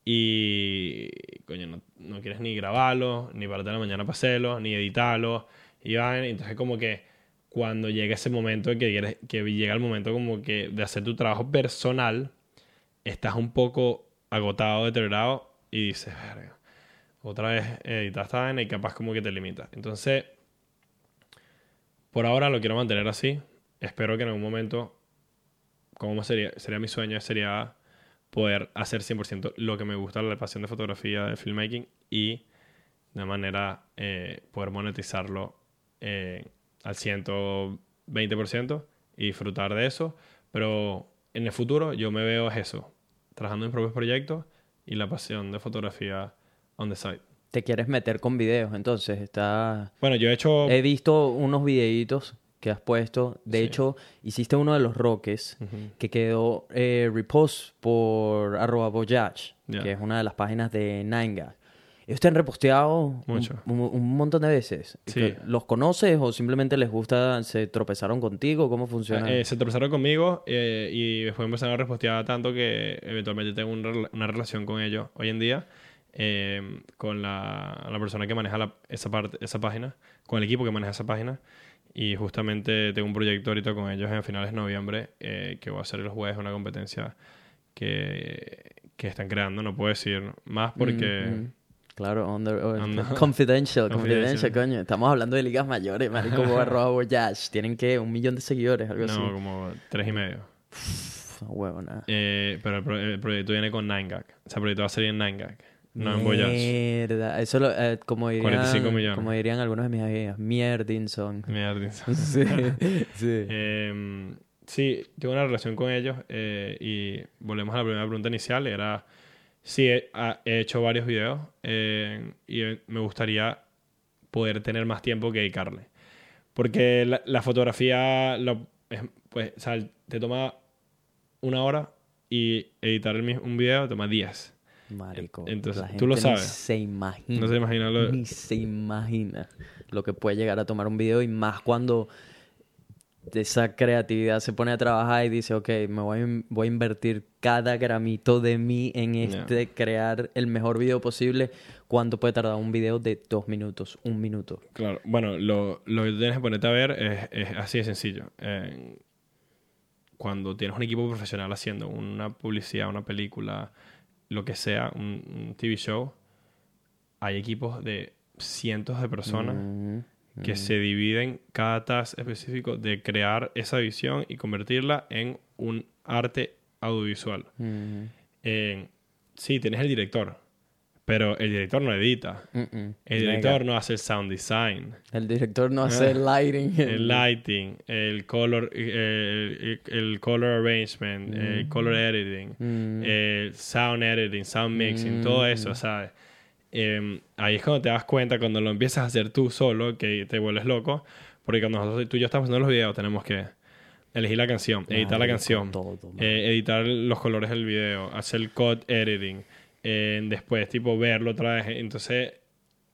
B: y coño, no, quieres ni grabarlo, ni pararte en la mañana para hacerlo, ni editarlo. Y van, entonces como que cuando llega ese momento de que, llega el momento como que de hacer tu trabajo personal, estás un poco agotado, deteriorado y dices, otra vez editar esta vaina y capaz como que te limita. Entonces, por ahora lo quiero mantener así. Espero que en algún momento, como sería, sería mi sueño, sería poder hacer 100% lo que me gusta, la pasión de fotografía, de filmmaking y de manera eh, poder monetizarlo eh, al 120% y disfrutar de eso. Pero en el futuro yo me veo es eso, trabajando en propios proyectos y la pasión de fotografía on the side.
A: Te quieres meter con videos, entonces está...
B: Bueno, yo he hecho...
A: He visto unos videitos que has puesto. De
B: Sí.
A: hecho, hiciste uno de los roques
B: Ujú.
A: que quedó eh, repost por arroba voyage,
B: Ya.
A: que es una de las páginas de Ninegag. Ellos te han reposteado
B: Mucho.
A: Un, un montón de veces.
B: Sí.
A: ¿Los conoces o simplemente les gusta, se tropezaron contigo? ¿Cómo funciona?
B: Eh, se tropezaron conmigo eh, y después empezaron a repostear tanto que eventualmente tengo un una relación con ellos hoy en día, eh, con la, la persona que maneja la- esa, parte, esa página, con el equipo que maneja esa página. Y justamente tengo un proyecto ahorita con ellos en finales de noviembre eh, que voy a hacer el jueves, una competencia que, que están creando. No puedo decir más porque...
A: Mm, mm. Claro, under, oh,
B: Under-
A: confidential, confidential,
B: Confidential.
A: coño. Estamos hablando de ligas mayores, marico, como arroba voyage. Tienen que un millón de seguidores, algo así.
B: No, como tres y medio.
A: Huevo, nada.
B: Eh, pero el, pro- el proyecto viene con 9gag. O sea, el proyecto va a salir en 9gag, no en Voyage.
A: Mierda. Eso lo, eh, como dirían,
B: 45 millones.
A: como dirían algunos de mis amigas, mierdinson.
B: Mierda.
A: sí, sí.
B: Eh, sí, tengo una relación con ellos eh, y volvemos a la primera pregunta inicial. Era, sí, he, hecho varios videos eh, y eh, me gustaría poder tener más tiempo que dedicarle. Porque la, la fotografía, lo- es- pues, o sea, te toma una hora y editar el un video toma 10.
A: Marico.
B: Entonces,
A: la
B: tú lo
A: gente ni
B: sabes.
A: se imagina.
B: No se imagina lo-
A: Ni se imagina lo que puede llegar a tomar un video y más cuando esa creatividad se pone a trabajar y dice, ok, me voy a, voy a invertir cada gramito de mí en este, crear el mejor video posible. ¿Cuánto puede tardar un video de dos minutos, un minuto?
B: Claro, bueno, lo, lo que tienes que ponerte a ver es, es así de sencillo. Eh, cuando tienes un equipo profesional haciendo una publicidad, una película, lo que sea, un, un TV show, hay equipos de cientos de personas
A: Mm,
B: que se dividen cada task específico de crear esa visión y convertirla en un arte audiovisual.
A: mm,
B: Eh, sí, tienes el director, pero el director no edita.
A: mm, mm.
B: El director no hace el sound design.
A: El director no hace el lighting.
B: el lighting, el color, eh, el, el color arrangement, el color editing,
A: Mm.
B: el sound editing, sound mixing, todo eso, ¿sabes? Eh, ahí es cuando te das cuenta, cuando lo empiezas a hacer tú solo, que te vuelves loco, porque cuando nosotros, tú y yo estamos haciendo los videos, tenemos que elegir la canción, editar la canción,
A: todo,
B: eh, editar los colores del video, hacer el code editing, eh, después, tipo, verlo otra vez. Entonces,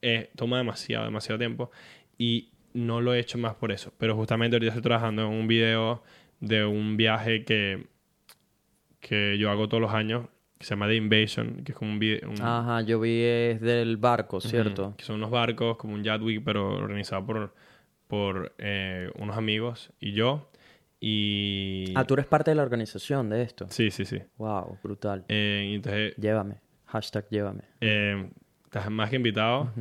B: eh, toma demasiado, demasiado tiempo. Y no lo he hecho más por eso. Pero justamente ahorita estoy trabajando en un video de un viaje que, que yo hago todos los años, que se llama The Invasion, que es como un video...
A: Ajá, yo vi es del barco, ¿cierto?
B: Que son unos barcos, como un Jadwick, pero organizado por, por eh, unos amigos y yo. Y...
A: Ah, tú eres parte de la organización de esto.
B: Sí, sí, sí.
A: Wow, brutal.
B: Eh, entonces,
A: Llévame. Hashtag llévame.
B: eh, estás más que invitado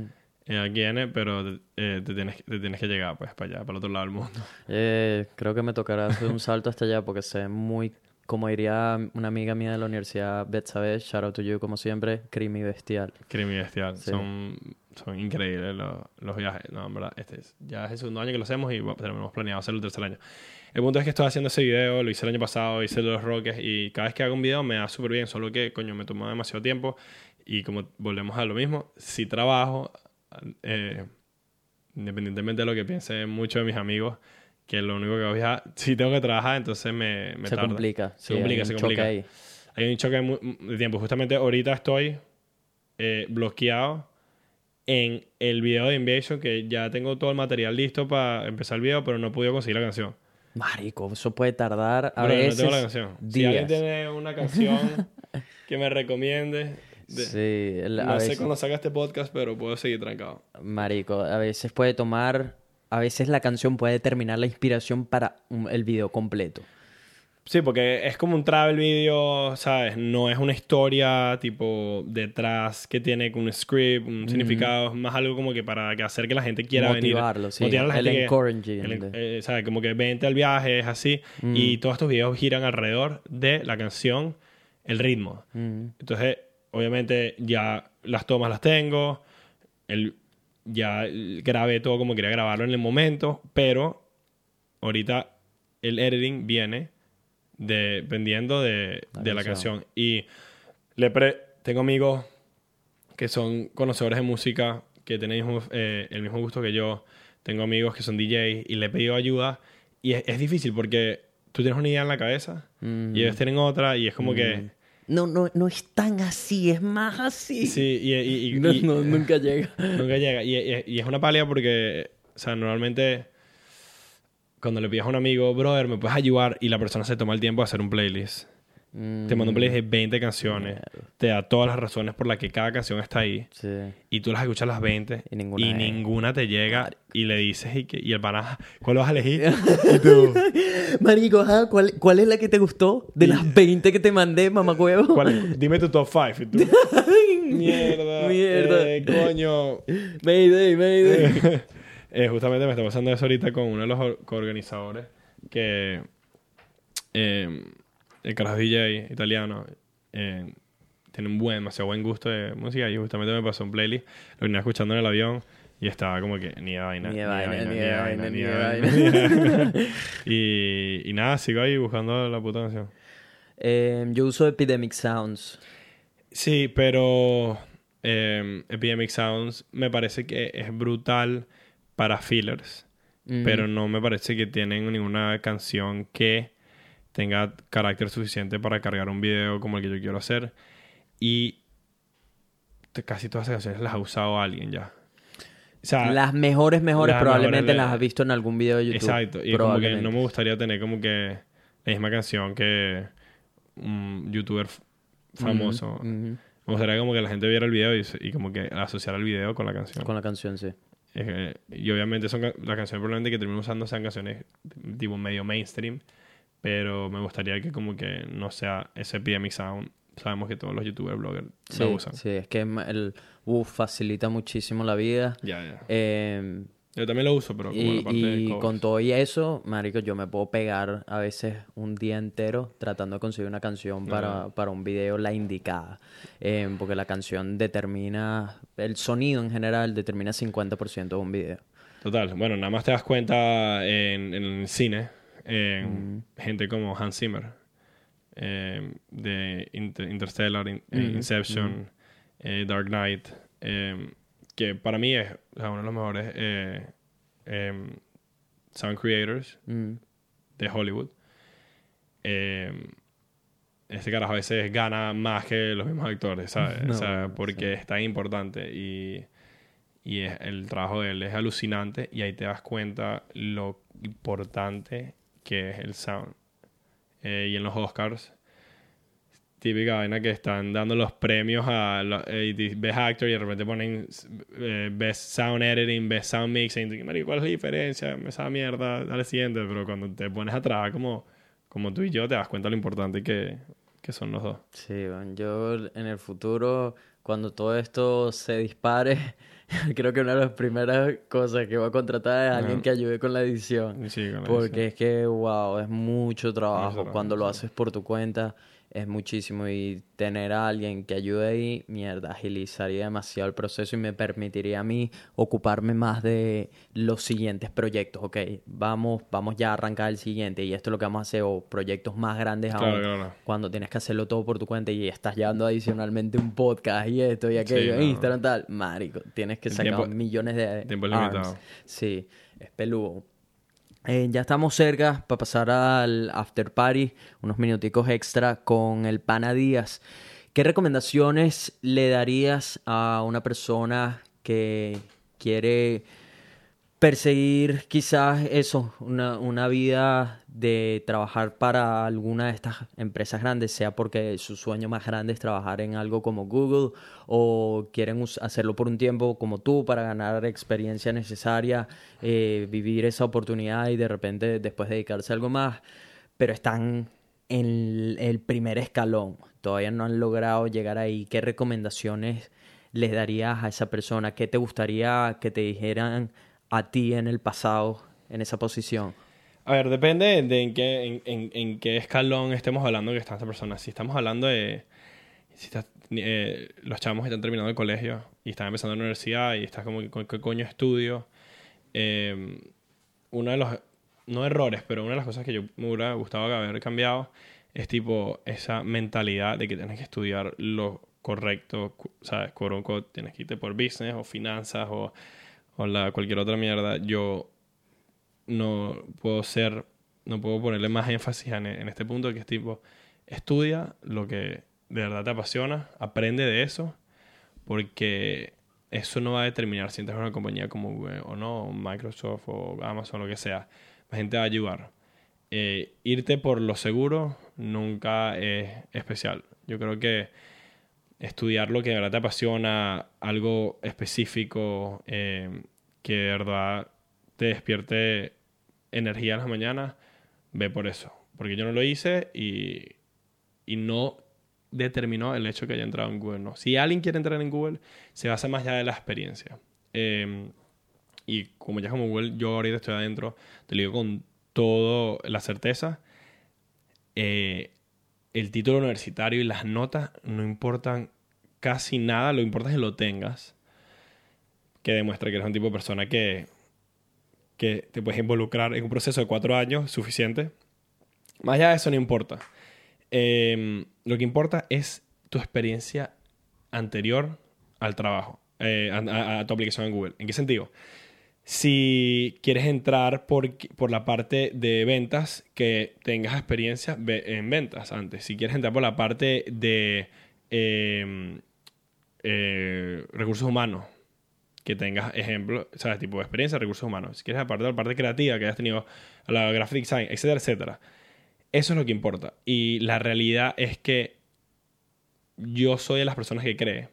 B: eh, aquí N, pero eh, te, tienes, te tienes que llegar pues para allá, para el otro lado del mundo.
A: Eh, creo que me tocará hacer un salto hasta allá porque sé muy, como diría una amiga mía de la universidad, Betsabe, shout out to you como siempre, crimi bestial.
B: Crimen y bestial.
A: Sí.
B: Son, son increíbles los, los viajes. No, en verdad, este es, ya es el segundo año que lo hacemos y bueno, tenemos planeado hacerlo el tercer año. El punto es que estoy haciendo ese video, lo hice el año pasado, hice los roques y cada vez que hago un video me da súper bien, solo que, coño, me toma demasiado tiempo y como volvemos a lo mismo, si trabajo, eh, independientemente de lo que piensen muchos de mis amigos, que lo único que voy a... Si tengo que trabajar, entonces me, me
A: se
B: tarda.
A: complica.
B: Se
A: sí,
B: complica, se complica. Hay un choque de tiempo. Justamente ahorita estoy eh, bloqueado en el video de Invasion, que ya tengo todo el material listo para empezar el video, pero no he podido conseguir la canción.
A: Marico, eso puede tardar a veces
B: no tengo la canción. Si alguien
A: días.
B: tiene una canción que me recomiende, de-
A: Sí, el- a
B: no sé
A: veces-
B: cuándo saca este podcast, pero puedo seguir trancado.
A: Marico, a veces puede tomar, a veces la canción puede determinar la inspiración para un- el video completo.
B: Sí, porque es como un travel video, ¿sabes? No es una historia tipo detrás que tiene un script, un significado, es más algo como que para que hacer que la gente quiera
A: Motivarlo,
B: venir.
A: sí.
B: Motivar a la
A: El
B: gente que-
A: encouraging
B: el- eh, ¿sabes? Como que vente al viaje, es así. Y todos estos videos giran alrededor de la canción, el ritmo.
A: Mm.
B: Entonces, obviamente ya las tomas las tengo, el, ya grabé todo como quería grabarlo en el momento, pero ahorita el editing viene dependiendo de,
A: La
B: de la
A: canción.
B: Y le pre- tengo amigos que son conocedores de música, que tienen mismo- eh, el mismo gusto que yo. Tengo amigos que son DJs y le he pedido ayuda. Y es, es difícil porque tú tienes una idea en la cabeza
A: Mm.
B: y ellos tienen otra y es como que...
A: No, no, no es tan así, es más así.
B: Sí, y, y- y-
A: No,
B: y-
A: no, nunca llega.
B: nunca llega. Y, y- y es una palia porque, o sea, normalmente cuando le pides a un amigo, brother, ¿me puedes ayudar? Y la persona se toma el tiempo de hacer un playlist.
A: Mm,
B: Te manda un playlist de 20 canciones. Te da todas las razones por las que cada canción está ahí.
A: Sí.
B: Y tú las escuchas las 20
A: Y ninguna es.
B: ninguna te llega. Y le dices, y, que- y el pana, ¿cuál vas a elegir? y tú,
A: Marico, ajá, ¿cuál, ¿cuál es la que te gustó? De las 20 que te mandé, mamacuevo.
B: dime tu top 5. Y tú, mierda.
A: Mierda.
B: eh, coño.
A: Mayday, mayday.
B: Eh, justamente me está pasando eso ahorita con uno de los or- coorganizadores que eh, el carajo DJ italiano eh, tiene un buen, demasiado buen gusto de música y justamente me pasó un playlist, lo venía escuchando en el avión y estaba como que ni de vaina,
A: Ni de vaina, ni de vaina, ni de
B: vaina,
A: vaina.
B: ni de vaina. y, y nada, sigo ahí buscando la puta canción.
A: Eh, yo uso Epidemic Sounds.
B: Sí, pero eh, Epidemic Sounds me parece que es brutal para fillers.
A: Mm.
B: pero no me parece que tienen ninguna canción que tenga carácter suficiente para cargar un video como el que yo quiero hacer. Y casi todas esas canciones las ha usado alguien ya. O sea,
A: Las mejores, mejores,
B: las
A: probablemente
B: mejores,
A: las
B: la-
A: has visto en algún video de YouTube.
B: exacto. Y como que no me gustaría tener como que la misma canción que un youtuber famoso.
A: Ujú.
B: Me gustaría como que la gente viera el video y, y como que asociara el video con la canción.
A: Con la canción, sí.
B: Que- y obviamente son las canciones probablemente que termino usando sean canciones tipo medio mainstream, pero me gustaría que como que no sea ese Epidemic Sound. Sabemos que todos los youtubers, bloggers
A: Sí,
B: lo usan.
A: sí, es que el uf, facilita muchísimo la vida.
B: Ya, ya.
A: Eh,
B: Yo también lo uso, pero como
A: y
B: la parte de
A: y con todo y eso, marico, yo me puedo pegar a veces un día entero tratando de conseguir una canción para, para un video la indicada. Eh, porque la canción determina, el sonido en general determina 50% de un video.
B: Total. Bueno, nada más te das cuenta en, en el cine, en gente como Hans Zimmer, eh, de Inter- Interstellar, In- Inception, eh, Dark Knight, eh, que para mí es o sea, uno de los mejores eh, em, sound creators de Hollywood. Este carajo a veces gana más que los mismos actores, ¿sabes?
A: No,
B: o sea,
A: sí.
B: porque es tan importante y, y es- el trabajo de él es alucinante y ahí te das cuenta lo importante que es el sound. Eh, y en los Oscars, típica vaina que están dando los premios a la- eh, Best Actor y de repente ponen eh, Best Sound Editing, Best Sound Mixing. Y tú, "Marico, ¿Cuál es la diferencia? Esa mierda, dale siguiente. Pero cuando te pones atrás, como, como tú y yo, te das cuenta lo importante que, que son los dos.
A: Sí, yo en el futuro, cuando todo esto se dispare, creo que una de las primeras cosas que voy a contratar es alguien que ayude con la edición.
B: Sí, con la
A: Porque es que, wow, es mucho trabajo.
B: trabajo,
A: Cuando lo haces por tu cuenta, es muchísimo. Y tener a alguien que ayude ahí, mierda, agilizaría demasiado el proceso y me permitiría a mí ocuparme más de los siguientes proyectos. Ok, vamos, vamos ya a arrancar el siguiente. Y esto es lo que vamos a hacer, o proyectos más grandes
B: Claro,
A: aún.
B: claro.
A: Cuando tienes que hacerlo todo por tu cuenta y estás llevando adicionalmente un podcast y esto y aquello,
B: no.
A: Instagram, tal. Marico, tienes que sacar
B: tiempo-
A: millones de
B: tiempo es
A: arms.
B: limitado.
A: Sí, es peludo. Eh, ya estamos cerca para pasar al after party, unos minuticos extra con el Pana Díaz, ¿qué recomendaciones le darías a una persona que quiere perseguir quizás eso, una, una vida de trabajar para alguna de estas empresas grandes, sea porque su sueño más grande es trabajar en algo como Google o quieren hacerlo por un tiempo como tú para ganar experiencia necesaria, eh, vivir esa oportunidad y de repente después dedicarse a algo más, pero están en el primer escalón, todavía no han logrado llegar ahí. ¿Qué recomendaciones les darías a esa persona? ¿Qué te gustaría que te dijeran a ti en el pasado en esa posición?
B: A ver, depende de en qué, en, en- en qué escalón estemos hablando que está esta persona. Si estamos hablando de si eh, los chamos están terminando el colegio y están empezando la universidad y estás como, ¿con qué coño estudio? Eh, uno de los, no errores, pero una de las cosas que yo me hubiera gustado haber cambiado es tipo esa mentalidad de que tienes que estudiar lo correcto, ¿sabes? Quote tienes que irte por business o finanzas o, o la, cualquier otra mierda. Yo no puedo ser, no puedo ponerle más énfasis en, en este punto que es tipo, estudia lo que de verdad te apasiona, aprende de eso, porque eso no va a determinar si entras en una compañía como Google o no, Microsoft o Amazon, lo que sea. La gente va a ayudar. Eh, irte por lo seguro nunca es especial. Yo creo que estudiar lo que de verdad te apasiona, algo específico eh, que de verdad te despierte energía en las mañanas, ve por eso. Porque yo no lo hice y, y no determinó el hecho que haya entrado en Google. No. Si alguien quiere entrar en Google, se basa más allá de la experiencia. Eh, y como ya como Google, yo ahorita estoy adentro, te lo digo con toda la certeza. eh, el título universitario y las notas no importan casi nada, lo importante es que lo tengas, que demuestra que eres un tipo de persona que, que te puedes involucrar en un proceso de cuatro años suficiente. Más allá de eso no importa. Eh, lo que importa es tu experiencia anterior al trabajo, eh, a, tu aplicación en Google. ¿En qué sentido? Si quieres entrar por, por la parte de ventas, que tengas experiencia en ventas antes. Si quieres entrar por la parte de eh, eh, recursos humanos, que tengas ejemplo, ¿sabes? Tipo de experiencia recursos humanos. Si quieres aparte la parte creativa, que hayas tenido la graphic design, etcétera, etcétera. Eso es lo que importa. Y la realidad es que yo soy de las personas que cree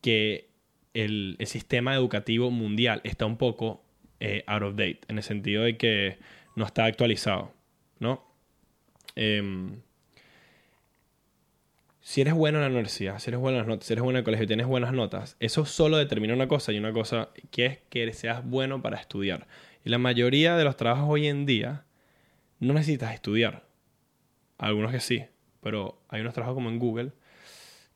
B: que el, el sistema educativo mundial está un poco eh, out of date, en el sentido de que no está actualizado, ¿no? Em, si eres bueno en la universidad, si eres bueno en las notas, si eres bueno en el colegio y tienes buenas notas, eso solo determina una cosa y una cosa que es que seas bueno para estudiar. Y la mayoría de los trabajos hoy en día no necesitas estudiar. Algunos que sí, pero hay unos trabajos como en Google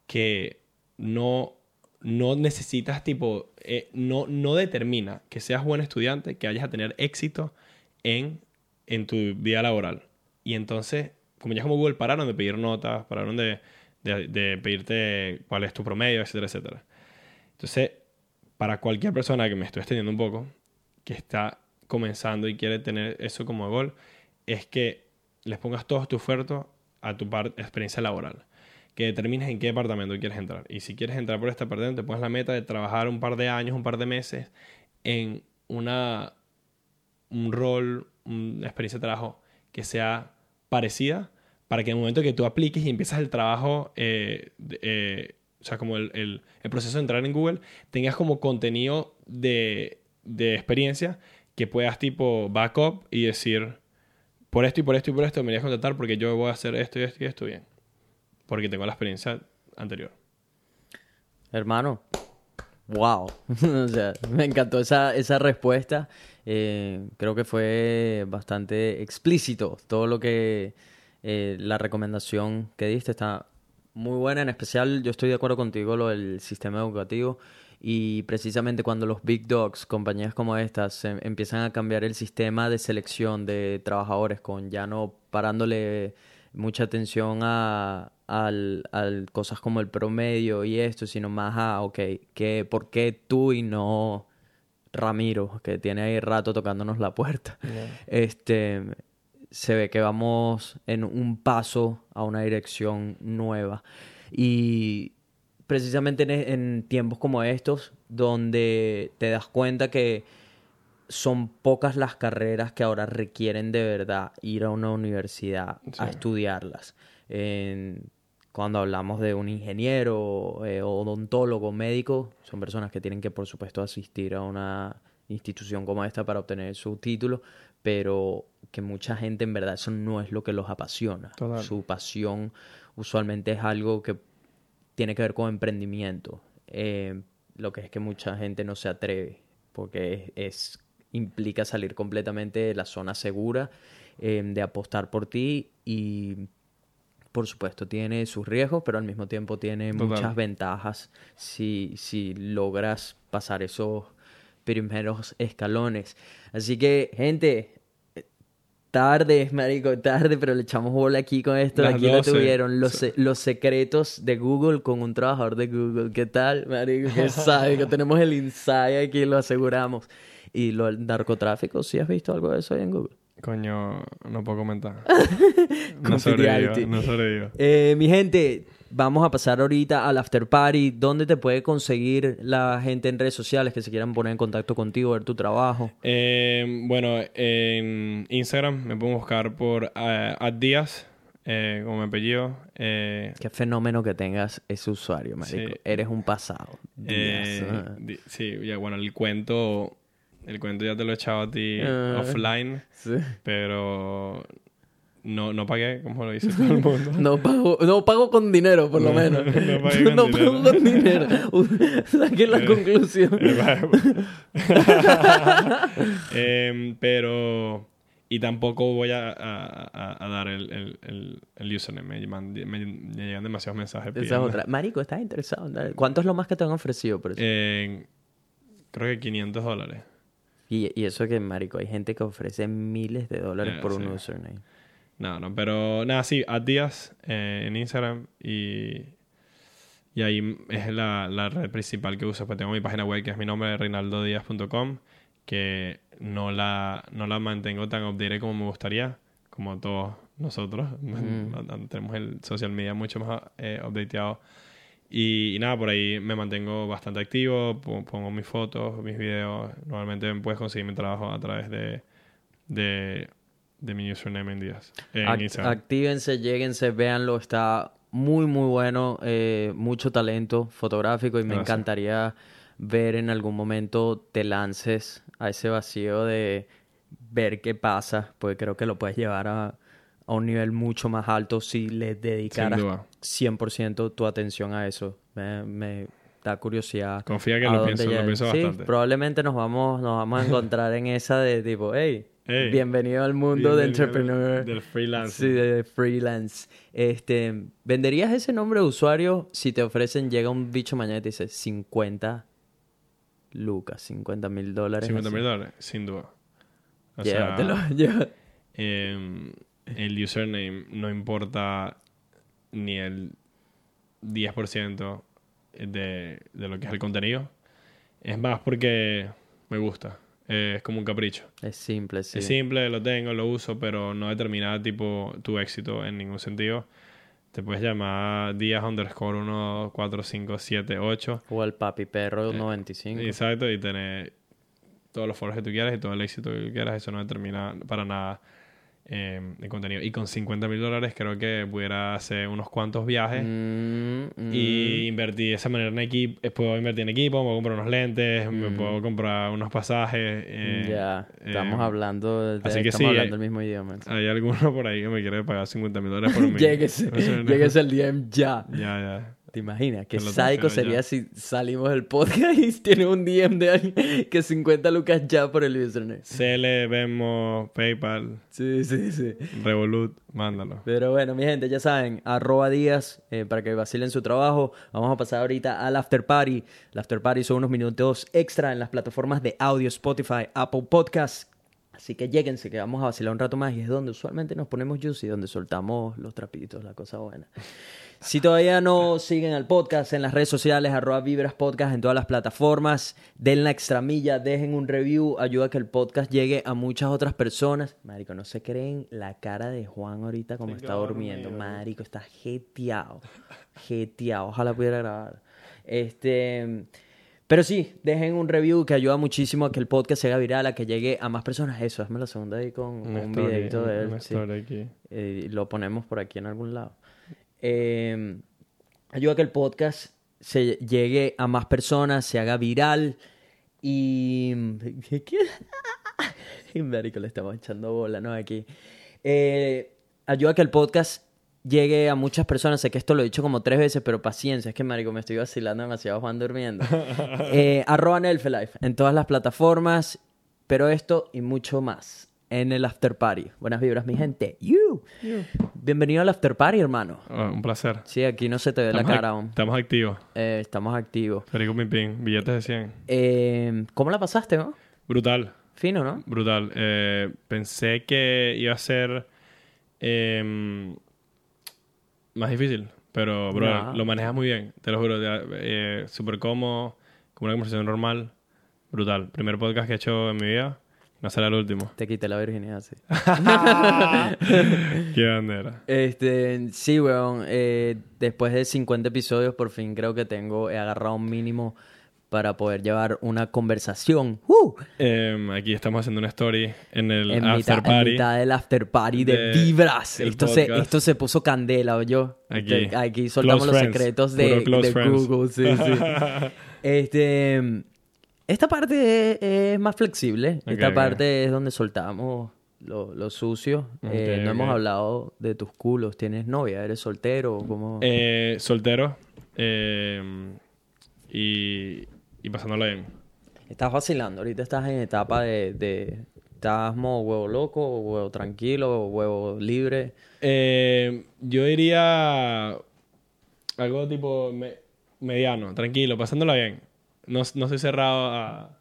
B: que no, no necesitas tipo, eh, no, no determina que seas buen estudiante, que vayas a tener éxito en, en tu vida laboral. Y entonces, como ya como Google pararon de pedir notas, pararon de, de, de pedirte cuál es tu promedio, etcétera, etcétera. Entonces, para cualquier persona que me estoy extendiendo un poco, que está comenzando y quiere tener eso como gol, es que les pongas todo tu esfuerzo a tu experiencia laboral. Que determines en qué departamento quieres entrar. Y si quieres entrar por este departamento, te pones la meta de trabajar un par de años, un par de meses en una, un rol, una experiencia de trabajo que sea parecida para que en el momento que tú apliques y empiezas el trabajo, eh, eh, o sea, como el, proceso de entrar en Google, tengas como contenido de, de experiencia que puedas tipo backup y decir, por esto y por esto y por esto me voy a contratar porque yo voy a hacer esto y esto y esto bien. Porque tengo la experiencia anterior.
A: Hermano, wow. o sea, me encantó esa, esa respuesta. Eh, creo que fue bastante explícito todo lo que eh, la recomendación que diste está muy buena. En especial, yo estoy de acuerdo contigo lo del sistema educativo. Y precisamente cuando los big dogs, compañías como estas, em- empiezan a cambiar el sistema de selección de trabajadores con ya no parándole mucha atención a, al, al cosas como el promedio y esto, sino más a, ok, que, ¿por qué tú y no Ramiro, que tiene ahí rato tocándonos la puerta? Este, se ve que vamos en un paso a una dirección nueva. Y precisamente en, en tiempos como estos, donde te das cuenta que son pocas las carreras que ahora requieren de verdad ir a una universidad a estudiarlas. En- cuando hablamos de un ingeniero, eh, odontólogo, médico, son personas que tienen que, por supuesto, asistir a una institución como esta para obtener su título, pero que mucha gente en verdad eso no es lo que los apasiona.
B: Total.
A: Su pasión usualmente es algo que tiene que ver con emprendimiento. Eh, lo que es que mucha gente no se atreve, porque es, es- implica salir completamente de la zona segura, eh, de apostar por ti y por supuesto tiene sus riesgos, pero al mismo tiempo tiene
B: Total.
A: muchas ventajas si, si logras pasar esos primeros escalones. Así que, gente, tarde, marico, tarde, pero le echamos bola aquí con esto.
B: Las
A: aquí lo
B: 12.
A: tuvieron, los, se- los secretos de Google con un trabajador de Google. ¿Qué tal, marico? ¿Qué sabe? Que tenemos el insight aquí, lo aseguramos. Y lo del narcotráfico, ¿sí has visto algo de eso ahí en Google?
B: Coño, no puedo comentar. no sobrevivo, no sobrevivo.
A: Eh, mi gente, vamos a pasar ahorita al after party. ¿Dónde te puede conseguir la gente en redes sociales que se quieran poner en contacto contigo, ver tu trabajo?
B: Eh, bueno, en Instagram me pueden buscar por uh, Díaz, eh, como mi apellido. Eh,
A: Qué fenómeno que tengas ese usuario, marico.
B: Sí.
A: Eres un pasado. Díaz, ah.
B: di- sí, ya bueno, el cuento, el cuento ya te lo he echado a ti
A: Ah.
B: offline,
A: Sí.
B: pero no, no pagué, como lo dice todo el mundo.
A: No pago, no pago con dinero, por lo
B: No,
A: menos.
B: no pagué con
A: No
B: dinero.
A: pago con dinero. Saqué la
B: Eh,
A: conclusión.
B: Em, pero y tampoco voy a, a- dar el, el, el, el username me, llaman- me- me llegan demasiados mensajes
A: Esa es otra. Marico, ¿estás interesado? ¿Cuánto es lo más que te han ofrecido por eso?
B: Eh, creo que 500 dólares
A: Y, y eso que, marico, hay gente que ofrece miles de dólares
B: Eh,
A: por un username.
B: No no pero nada sí a días eh, en Instagram y y ahí es la, la red principal que uso pues tengo mi página web que es mi nombre reinaldodiaz.com que no la no la mantengo tan updated como me gustaría como todos nosotros.
A: Mm.
B: tenemos el social media mucho más eh, updateado. Y, y nada por ahí me mantengo bastante activo po- pongo mis fotos mis videos. Normalmente puedes conseguir mi trabajo a través de de, de mi username en días en
A: Act-
B: Instagram
A: actívense, lléguense, véanlo, está muy muy bueno, eh, mucho talento fotográfico y me
B: Gracias.
A: encantaría ver en algún momento te lances a ese vacío de ver qué pasa, porque creo que lo puedes llevar a, a un nivel mucho más alto si le dedicaras
B: duda.
A: 100% tu atención a eso. Me, me da curiosidad.
B: Confía que lo pienso, lo pienso
A: Sí,
B: bastante.
A: probablemente nos vamos, nos vamos a encontrar en esa de tipo, hey,
B: Hey,
A: bienvenido al mundo de entrepreneur.
B: Del freelance.
A: Sí, de freelance. Este, ¿venderías ese nombre de usuario si te ofrecen, llega un bicho mañana y te dice 50 lucas, 50 mil dólares?
B: 50 mil dólares, sin duda. O
A: Llévatelo,
B: sea,
A: llévatelo.
B: em, el username no importa ni el 10% de, de lo que es el contenido. Es más porque me gusta. Eh, es como un capricho.
A: Es simple, sí.
B: Es simple, lo tengo, lo uso, pero no determina tipo tu éxito en ningún sentido. Te puedes llamar días underscore 1, 4, 5, 7, 8.
A: O el papi perro
B: Eh,
A: 95.
B: Exacto, y tener todos los foros que tú quieras y todo el éxito que tú quieras. Eso no determina para nada eh, el contenido. Y con 50 mil dólares creo que pudiera hacer unos cuantos viajes
A: Mm, mm.
B: y invertir de esa manera en equipo. Puedo invertir en equipo, me puedo comprar unos lentes, me
A: Mm.
B: puedo comprar unos pasajes. eh,
A: ya, estamos
B: eh,
A: hablando, de,
B: así que
A: estamos
B: sí,
A: hablando
B: eh,
A: el mismo idioma.
B: Hay alguno por ahí que me quiere pagar 50 mil dólares por un
A: Lléguese, lléguese al DM ya.
B: Ya, ya.
A: ¿Te imaginas? Qué sádico sería
B: ya.
A: si salimos del podcast y tiene un DM de alguien que 50 lucas ya por el username.
B: CL, Venmo, PayPal,
A: Sí, sí, sí.
B: Revolut, mándalo.
A: Pero bueno, mi gente, ya saben, arroba días eh, para que vacilen su trabajo. Vamos a pasar ahorita al after party. El after party son unos minutos extra en las plataformas de audio, Spotify, Apple Podcasts. Así que lléguense, que vamos a vacilar un rato más y es donde usualmente nos ponemos juicy, donde soltamos los trapitos, la cosa buena. Si todavía no siguen al podcast en las redes sociales, arroba Vibras Podcast en todas las plataformas, den la extramilla, dejen un review, ayuda a que el podcast llegue a muchas otras personas. Marico, no se creen la cara de Juan ahorita como está durmiendo. Marico, está jeteado. Jeteado. Ojalá pudiera grabar. Este. Pero sí, dejen un review que ayuda muchísimo a que el podcast se haga viral, a que llegue a más personas. Eso, hazme la segunda ahí con un videito de él.
B: una
A: sí.
B: aquí.
A: Eh, lo ponemos por aquí en algún lado. Eh, ayuda a que el podcast se llegue a más personas, se haga viral. Y marico, le estamos echando bola, ¿no? Aquí. Eh, ayuda a que el podcast llegue a muchas personas. Sé que esto lo he dicho como tres veces, pero paciencia, es que marico, me estoy vacilando demasiado Juan durmiendo. eh, arroba Nelfelife en todas las plataformas, pero esto y mucho más en el After Party. Buenas vibras, mi gente. You. Bienvenido al After Party, hermano.
B: Ah, un placer.
A: Sí, aquí no se te ve la cara aún.
B: Estamos activos.
A: Eh, estamos activos.
B: Federico Pimpín, billetes de 100.
A: Eh, ¿Cómo la pasaste, no?
B: Brutal,
A: Fino, ¿no?
B: brutal. Eh, pensé que iba a ser em, más difícil, pero bro, lo manejas muy bien, te lo juro. eh, Súper cómodo, como una conversación normal. Brutal. Primer podcast que he hecho en mi vida. No será el último.
A: Te quité la virginidad, sí.
B: Qué bandera.
A: Este, sí, weón. eh, después de 50 episodios, por fin creo que tengo, he agarrado un mínimo para poder llevar una conversación. ¡Uh!
B: Em, aquí estamos haciendo una story en el
A: En,
B: after
A: mitad, en
B: party.
A: mitad del after party de,
B: de-
A: vibras. Esto se, esto se puso candela, yo.
B: Aquí.
A: aquí soltamos
B: Close
A: los
B: friends.
A: secretos de, de. Google. Sí, sí. este, esta parte es, más flexible. Esta parte es donde soltamos lo, lo sucio. Eh, no hemos hablado de tus culos. ¿Tienes novia? ¿Eres soltero? ¿Cómo?
B: Eh, soltero. em, y, y pasándola bien.
A: Estás vacilando. Ahorita estás en etapa de... de ¿Estás modo huevo loco, huevo tranquilo, huevo libre?
B: Eh, yo diría algo tipo me- mediano, tranquilo, pasándola bien. No, no estoy cerrado a,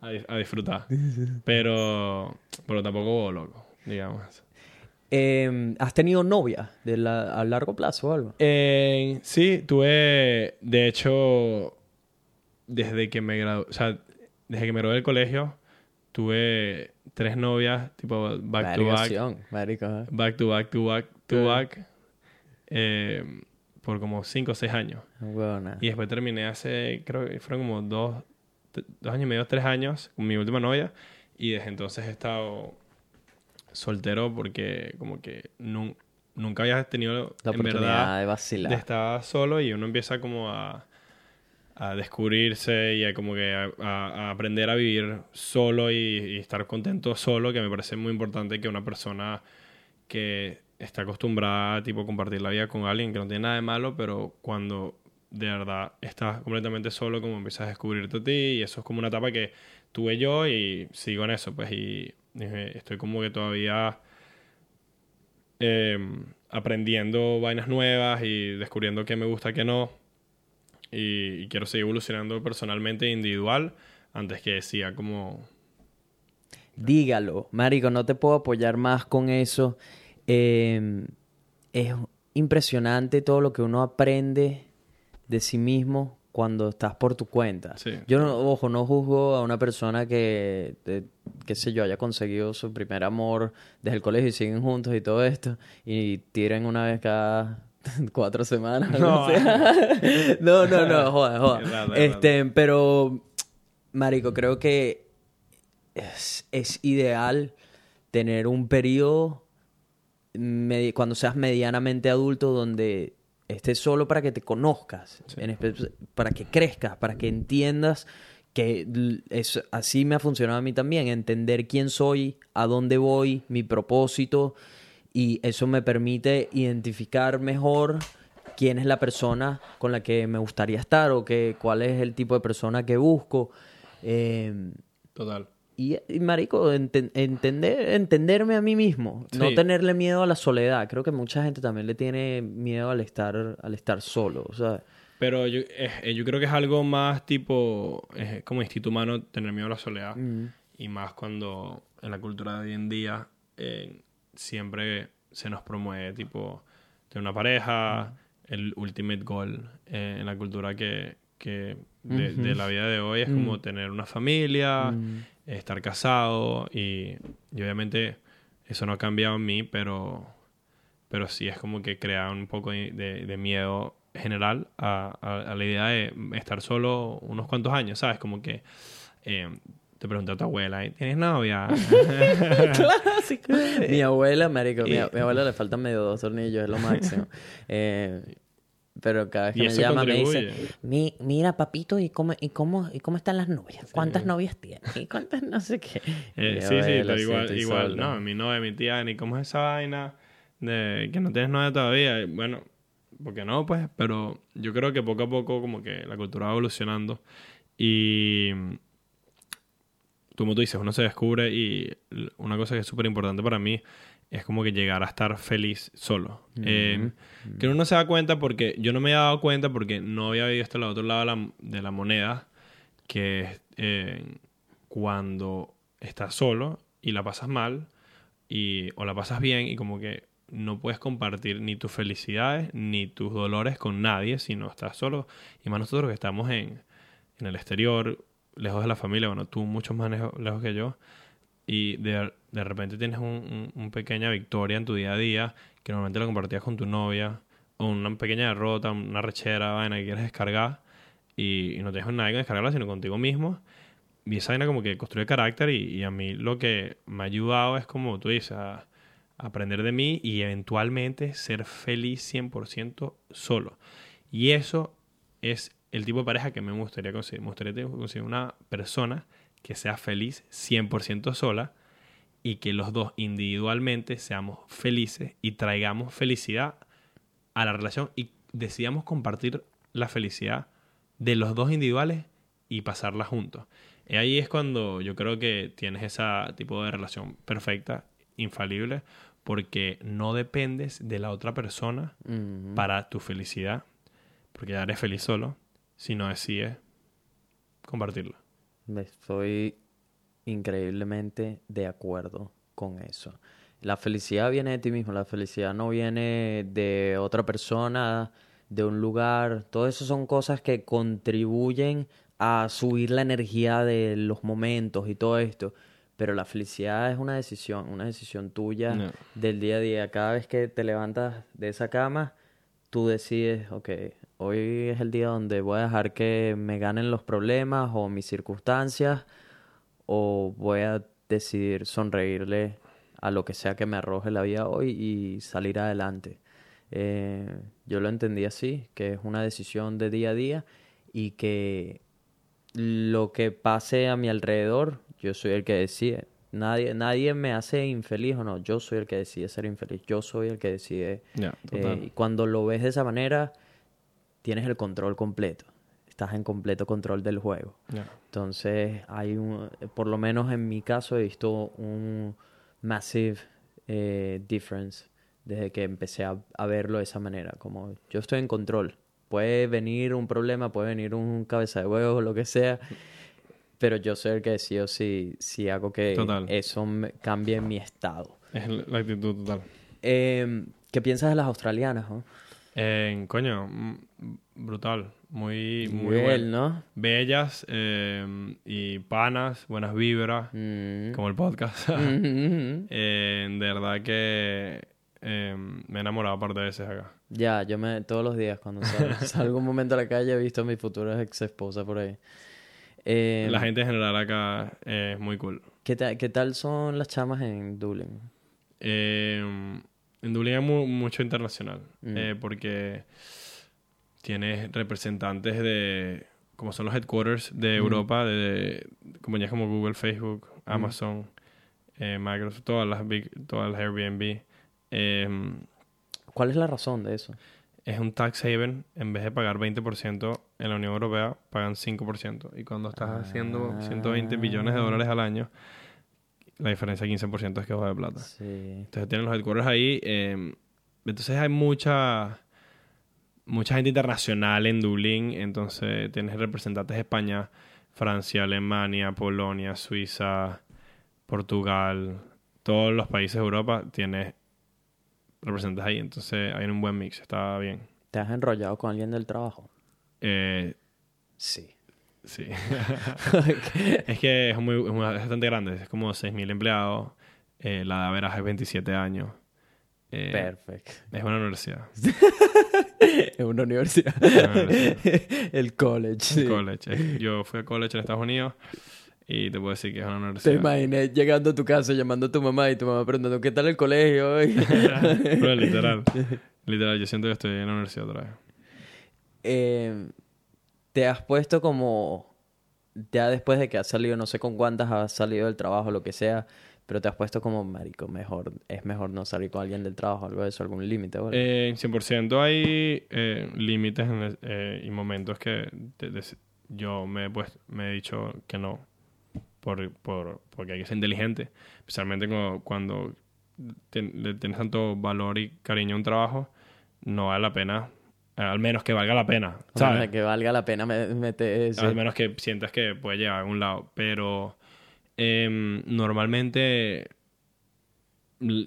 B: a, dis- a disfrutar. Pero, pero tampoco loco, digamos.
A: Eh, ¿Has tenido novia de la- a largo plazo o algo?
B: Eh, sí, tuve, de hecho, desde que me gradué, o sea, desde que me gradué del colegio, tuve tres novias, tipo back to back.
A: Variación, marico, ¿eh?
B: back to back to back to
A: Sí.
B: back eh, por como 5 o 6 años. Y después terminé hace, creo que fueron como dos, t- dos años y medio, tres años con mi última novia. Y desde entonces he estado soltero porque como que nun- nunca había tenido
A: La
B: en
A: oportunidad
B: verdad
A: de vacilar.
B: de estar solo y uno empieza como a, a descubrirse y a como que a, a- a aprender a vivir solo y, y estar contento solo, que me parece muy importante que una persona que está acostumbrada tipo a compartir la vida con alguien que no tiene nada de malo, pero cuando de verdad estás completamente solo, como empiezas a descubrirte a ti y eso es como una etapa que tuve yo y sigo en eso, pues y estoy como que todavía eh, aprendiendo vainas nuevas y descubriendo qué me gusta, qué no. Y, y quiero seguir evolucionando personalmente e individual antes que siga como...
A: Dígalo, marico, no te puedo apoyar más con eso. Eh, es impresionante todo lo que uno aprende de sí mismo cuando estás por tu cuenta.
B: Sí.
A: Yo, no, ojo, no juzgo a una persona que, qué sé yo, haya conseguido su primer amor desde el colegio y siguen juntos y todo esto y tiren una vez cada cuatro semanas.
B: No.
A: no, no, no, joda, joda. Este, pero, marico, creo que es, es ideal tener un periodo cuando seas medianamente adulto donde estés solo para que te conozcas, en para que crezcas, para que entiendas que es, así me ha funcionado a mí también, entender quién soy, a dónde voy, mi propósito, y eso me permite identificar mejor quién es la persona con la que me gustaría estar o que, cuál es el tipo de persona que busco. Eh,
B: Total.
A: Y, y, marico, enten- entender, entenderme a mí mismo, no
B: Sí.
A: tenerle miedo a la soledad. Creo que mucha gente también le tiene miedo al estar, al estar solo, sea,
B: Pero yo, eh, eh, yo creo que es algo más tipo, es como instinto humano tener miedo a la soledad.
A: mm,
B: Y más cuando en la cultura de hoy en día eh, siempre se nos promueve tipo tener una pareja, el ultimate goal eh, en la cultura que, que de, de la vida de hoy es
A: Mm.
B: como tener una familia,
A: Mm.
B: Estar casado y, y obviamente eso no ha cambiado en mí, pero, pero sí es como que crea un poco de, miedo general a, a- a la idea de estar solo unos cuantos años, ¿sabes? Como que eh, te pregunta a tu abuela. ¿tienes novia?
A: Mi abuela, marico, mi,
B: Y-
A: mi abuela le faltan medio dos tornillos, es lo máximo. Eh, pero cada vez que me llama me
B: contribuye.
A: dice, Mi, mira, papito, ¿y cómo, y, cómo, ¿y cómo están las novias? ¿Cuántas novias tienes? ¿Y cuántas no sé qué?
B: Eh, sí, sí,
A: "Abuela,
B: pero
A: sí,
B: igual, igual
A: solo".
B: no, mi novia, mi tía, ni cómo es esa vaina de que no tienes novia todavía. Bueno, porque no, pues, pero yo creo que poco a poco como que la cultura va evolucionando y como tú dices, uno se descubre y una cosa que es súper importante para mí es como que llegar a estar feliz solo. Eh, que uno no se da cuenta porque yo no me había dado cuenta porque no había visto el otro lado de la, de la moneda que es eh, cuando estás solo y la pasas mal y, o la pasas bien y como que no puedes compartir ni tus felicidades ni tus dolores con nadie, sino estás solo. Y más nosotros que estamos en, en el exterior, lejos de la familia, bueno, tú mucho más lejos, lejos que yo, y de, de repente tienes un, un- un pequeña victoria en tu día a día que normalmente la compartías con tu novia, o una pequeña derrota, una rechera, vaina que quieres descargar, y, y no tienes nadie que descargarla, sino contigo mismo. Y esa vaina como que construye carácter y, a mí lo que me ha ayudado es como tú dices, aprender de mí y eventualmente ser feliz 100% solo. Y eso es el tipo de pareja que me gustaría conseguir. Me gustaría conseguir una persona que sea feliz 100% sola y que los dos individualmente seamos felices y traigamos felicidad a la relación y decidamos compartir la felicidad de los dos individuales y pasarla juntos. Y ahí es cuando yo creo que tienes ese tipo de relación perfecta, infalible, porque no dependes de la otra persona para tu felicidad, porque ya eres feliz solo, sino decides compartirla.
A: Estoy increíblemente de acuerdo con eso. La felicidad viene de ti mismo, la felicidad no viene de otra persona, de un lugar. Todo eso son cosas que contribuyen a subir la energía de los momentos y todo esto. Pero la felicidad es una decisión, una decisión tuya
B: No.
A: del día a día. Cada vez que te levantas de esa cama, tú decides, ok, hoy es el día donde voy a dejar que me ganen los problemas o mis circunstancias, o voy a decidir sonreírle a lo que sea que me arroje la vida hoy y salir adelante. Eh, yo lo entendí así, que es una decisión de día a día y que lo que pase a mi alrededor, yo soy el que decide. Nadie, nadie me hace infeliz o no, yo soy el que decide ser infeliz, yo soy el que decide eh, y cuando lo ves de esa manera, tienes el control completo. Estás en completo control del juego. Entonces, hay un, por lo menos en mi caso, he visto un massive eh, difference desde que empecé a, a verlo de esa manera. Como yo estoy en control. Puede venir un problema, puede venir un cabeza de huevo, lo que sea. Pero yo el que decido si, si hago que
B: Total.
A: eso me- cambie mi estado.
B: Es la actitud total.
A: Eh, ¿Qué piensas de las australianas? no?
B: Eh, coño, mm, brutal. Muy, muy
A: Nivel. ¿no?
B: Bellas eh, y panas, buenas vibras,
A: Mm.
B: como el podcast. Eh, de verdad que eh, me he enamorado un par de veces acá.
A: Ya, yo me todos los días cuando salgo, salgo un momento a la calle he visto a mi futura ex esposa por ahí.
B: La gente en general acá es muy cool.
A: ¿qué, ta- ¿Qué tal son las chamas en Dublín?
B: En Dublín hay mu- mucho internacional,
A: Mm.
B: eh, porque tienes representantes de, como son los headquarters de
A: Mm.
B: Europa, de, compañías como Google, Facebook, Amazon, eh, Microsoft, todas las big, todas las Airbnb. Eh,
A: ¿Cuál es la razón de eso?
B: es un tax haven, en vez de pagar 20% en la Unión Europea, pagan 5%. Y cuando estás haciendo 120 billones de dólares al año, la diferencia de 15% es que vas de plata.
A: Sí.
B: Entonces tienen los headquarters ahí. eh, entonces hay mucha mucha gente internacional en Dublín. Entonces tienes representantes de España, Francia, Alemania, Polonia, Suiza, Portugal, todos los países de Europa tienes representantes ahí. Entonces hay un buen mix, está bien.
A: ¿Te has enrollado con alguien del trabajo?
B: Eh,
A: Sí.
B: sí. es que es, muy, es bastante grande, es como 6.000 empleados. Eh, la de Averas es 27 años. Eh,
A: Perfecto.
B: es una universidad.
A: Es una universidad.
B: una universidad.
A: El college. sí.
B: College. Yo fui a college en Estados Unidos y te puedo decir que es una
A: Te
B: universidad.
A: imaginé llegando a tu casa llamando a tu mamá y tu mamá preguntando ¿qué tal el colegio hoy?
B: Pero literal. Literal, yo siento que estoy en la universidad otra vez.
A: Eh, te has puesto como ya después de que has salido, no sé con cuántas has salido del trabajo, lo que sea, pero te has puesto como marico, mejor, es mejor no salir con alguien del trabajo, algo de eso, algún límite, ¿vale?
B: Eh, 100% hay eh, límites eh, y momentos que te- des- yo me he, puesto- me he dicho que no. Por, por- porque hay que ser inteligente. Especialmente cuando, cuando ten- le tienes tanto valor y cariño a un trabajo, no vale la pena. Al menos que valga la pena. ¿sabes?
A: que valga la pena me- meter ese-
B: Al menos que sientas que puede llegar a algún lado. Pero em, normalmente,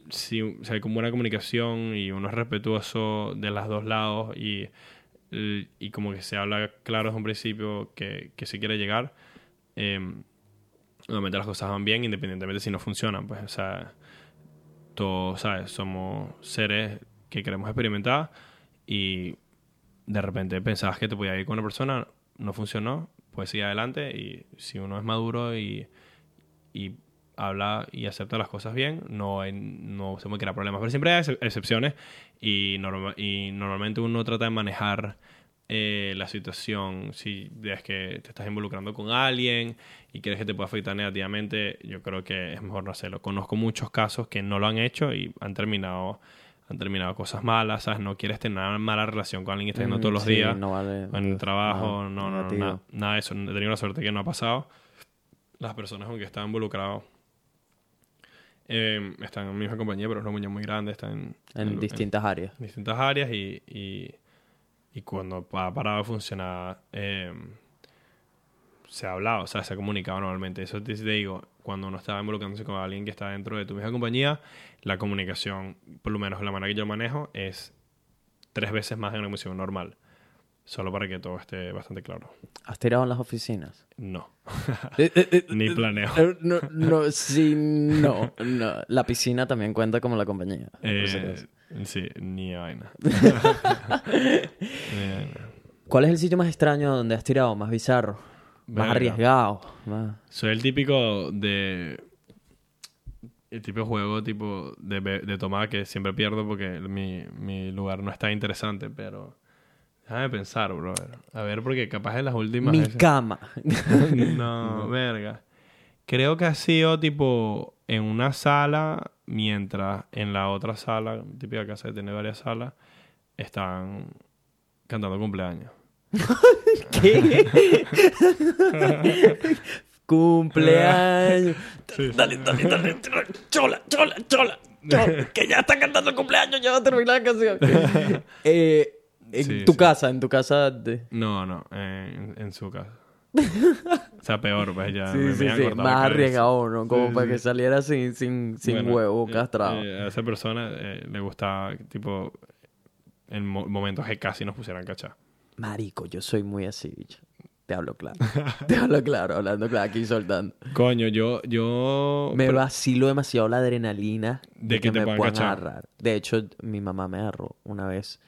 B: si, hay como buena comunicación y uno es respetuoso de los dos lados y, y como que se habla claro desde un principio que, que se quiere llegar, em, normalmente las cosas van bien independientemente si no funcionan. Pues, o sea, todos, ¿sabes? Somos seres que queremos experimentar y de repente pensabas que te podías ir con una persona, no funcionó, puedes seguir adelante y si uno es maduro y, y habla y acepta las cosas bien, no, hay, no se puede crear problemas. Pero siempre hay excep- excepciones y, norma- y normalmente uno trata de manejar eh, la situación. Si ves que te estás involucrando con alguien y quieres que te pueda afectar negativamente, yo creo que es mejor no hacerlo. Conozco muchos casos que no lo han hecho y han terminado han terminado cosas malas, ¿sabes? No quieres tener una mala relación con alguien que estás viendo
A: Mm,
B: todos los
A: sí,
B: días
A: no vale,
B: en el trabajo, no, no, no, nada, nada de eso. He tenido la suerte que no ha pasado. Las personas con que están involucrados eh, están en la misma compañía, pero es una compañía muy grande, están en,
A: en distintas áreas.
B: distintas áreas y, y, y cuando ha parado de funcionar, eh, se ha hablado, o sea, se ha comunicado normalmente. Eso te, te digo, cuando uno está involucrándose con alguien que está dentro de tu misma compañía, la comunicación, por lo menos la manera que yo manejo, es tres veces más de una comunicación normal. Solo para que todo esté bastante claro.
A: ¿Has tirado en las oficinas?
B: No,
A: Eh, eh, eh,
B: ni planeo.
A: No, no, sí, no, no. La piscina también cuenta como la compañía.
B: Eh, sí, ni vaina. Ni vaina.
A: ¿Cuál es el sitio más extraño donde has tirado? Más bizarro. Más arriesgado. más-
B: Soy el típico de. El típico juego tipo de, be- de tomar que siempre pierdo porque mi, mi lugar no está interesante, pero. Déjame pensar, brother. A ver, porque capaz en las últimas.
A: Mi
B: veces-
A: cama.
B: no, verga. Creo que ha sido tipo en una sala, mientras en la otra sala, típica casa que tiene varias salas, están cantando cumpleaños.
A: ¿Qué? Cumpleaños. Dale, dale, dale. Chola, chola, chola. chola, Que ya está cantando cumpleaños, ya va a terminar la canción. Eh, en
B: Sí,
A: tu
B: sí.
A: casa, en tu casa. De...
B: No, no, en, en su casa. o sea, peor, pues ya.
A: Sí,
B: me-
A: sí, sí. Más arriesgado, ¿no? Como
B: Sí,
A: para que saliera sin, sin, sin
B: Bueno,
A: huevo
B: eh,
A: castrado.
B: eh, a esa persona eh, le gustaba, tipo, en mo- momentos que casi nos pusieran cachar.
A: Marico, yo soy muy así, bicho. Te hablo claro. Te hablo claro, hablando claro, aquí soltando.
B: Coño, yo. yo
A: Me vacilo demasiado la adrenalina de,
B: De
A: que,
B: que te
A: me
B: puedan
A: puedan
B: cachar.
A: agarrar. De hecho, mi mamá me agarró una vez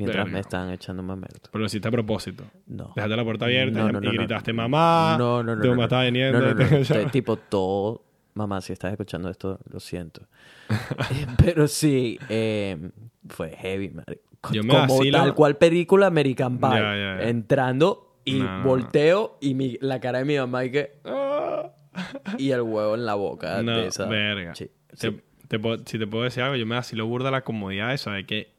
A: mientras
B: Verga.
A: me estaban echando mamerto.
B: Pero lo hiciste a propósito.
A: No.
B: Dejaste la puerta abierta
A: No, no,
B: y
A: no,
B: gritaste mamá.
A: No, no, no.
B: Tu
A: no,
B: mamá
A: no.
B: estaba viniendo.
A: No, no,
B: y
A: no.
B: te-
A: Estoy tipo todo. Mamá, si estás escuchando esto, lo siento. Eh, Pero sí, eh, fue heavy, marico.
B: Yo me
A: Como
B: vacilo-
A: tal cual película American Pie.
B: Ya, ya, ya.
A: Entrando y
B: No, no, no.
A: volteo y mi, la cara de mi mamá y que... "Ah", y el huevo en la boca
B: No,
A: de esa...
B: verga.
A: Sí,
B: Te-
A: sí.
B: te puedo- si te puedo decir algo, yo me vacilo burda la comodidad de saber que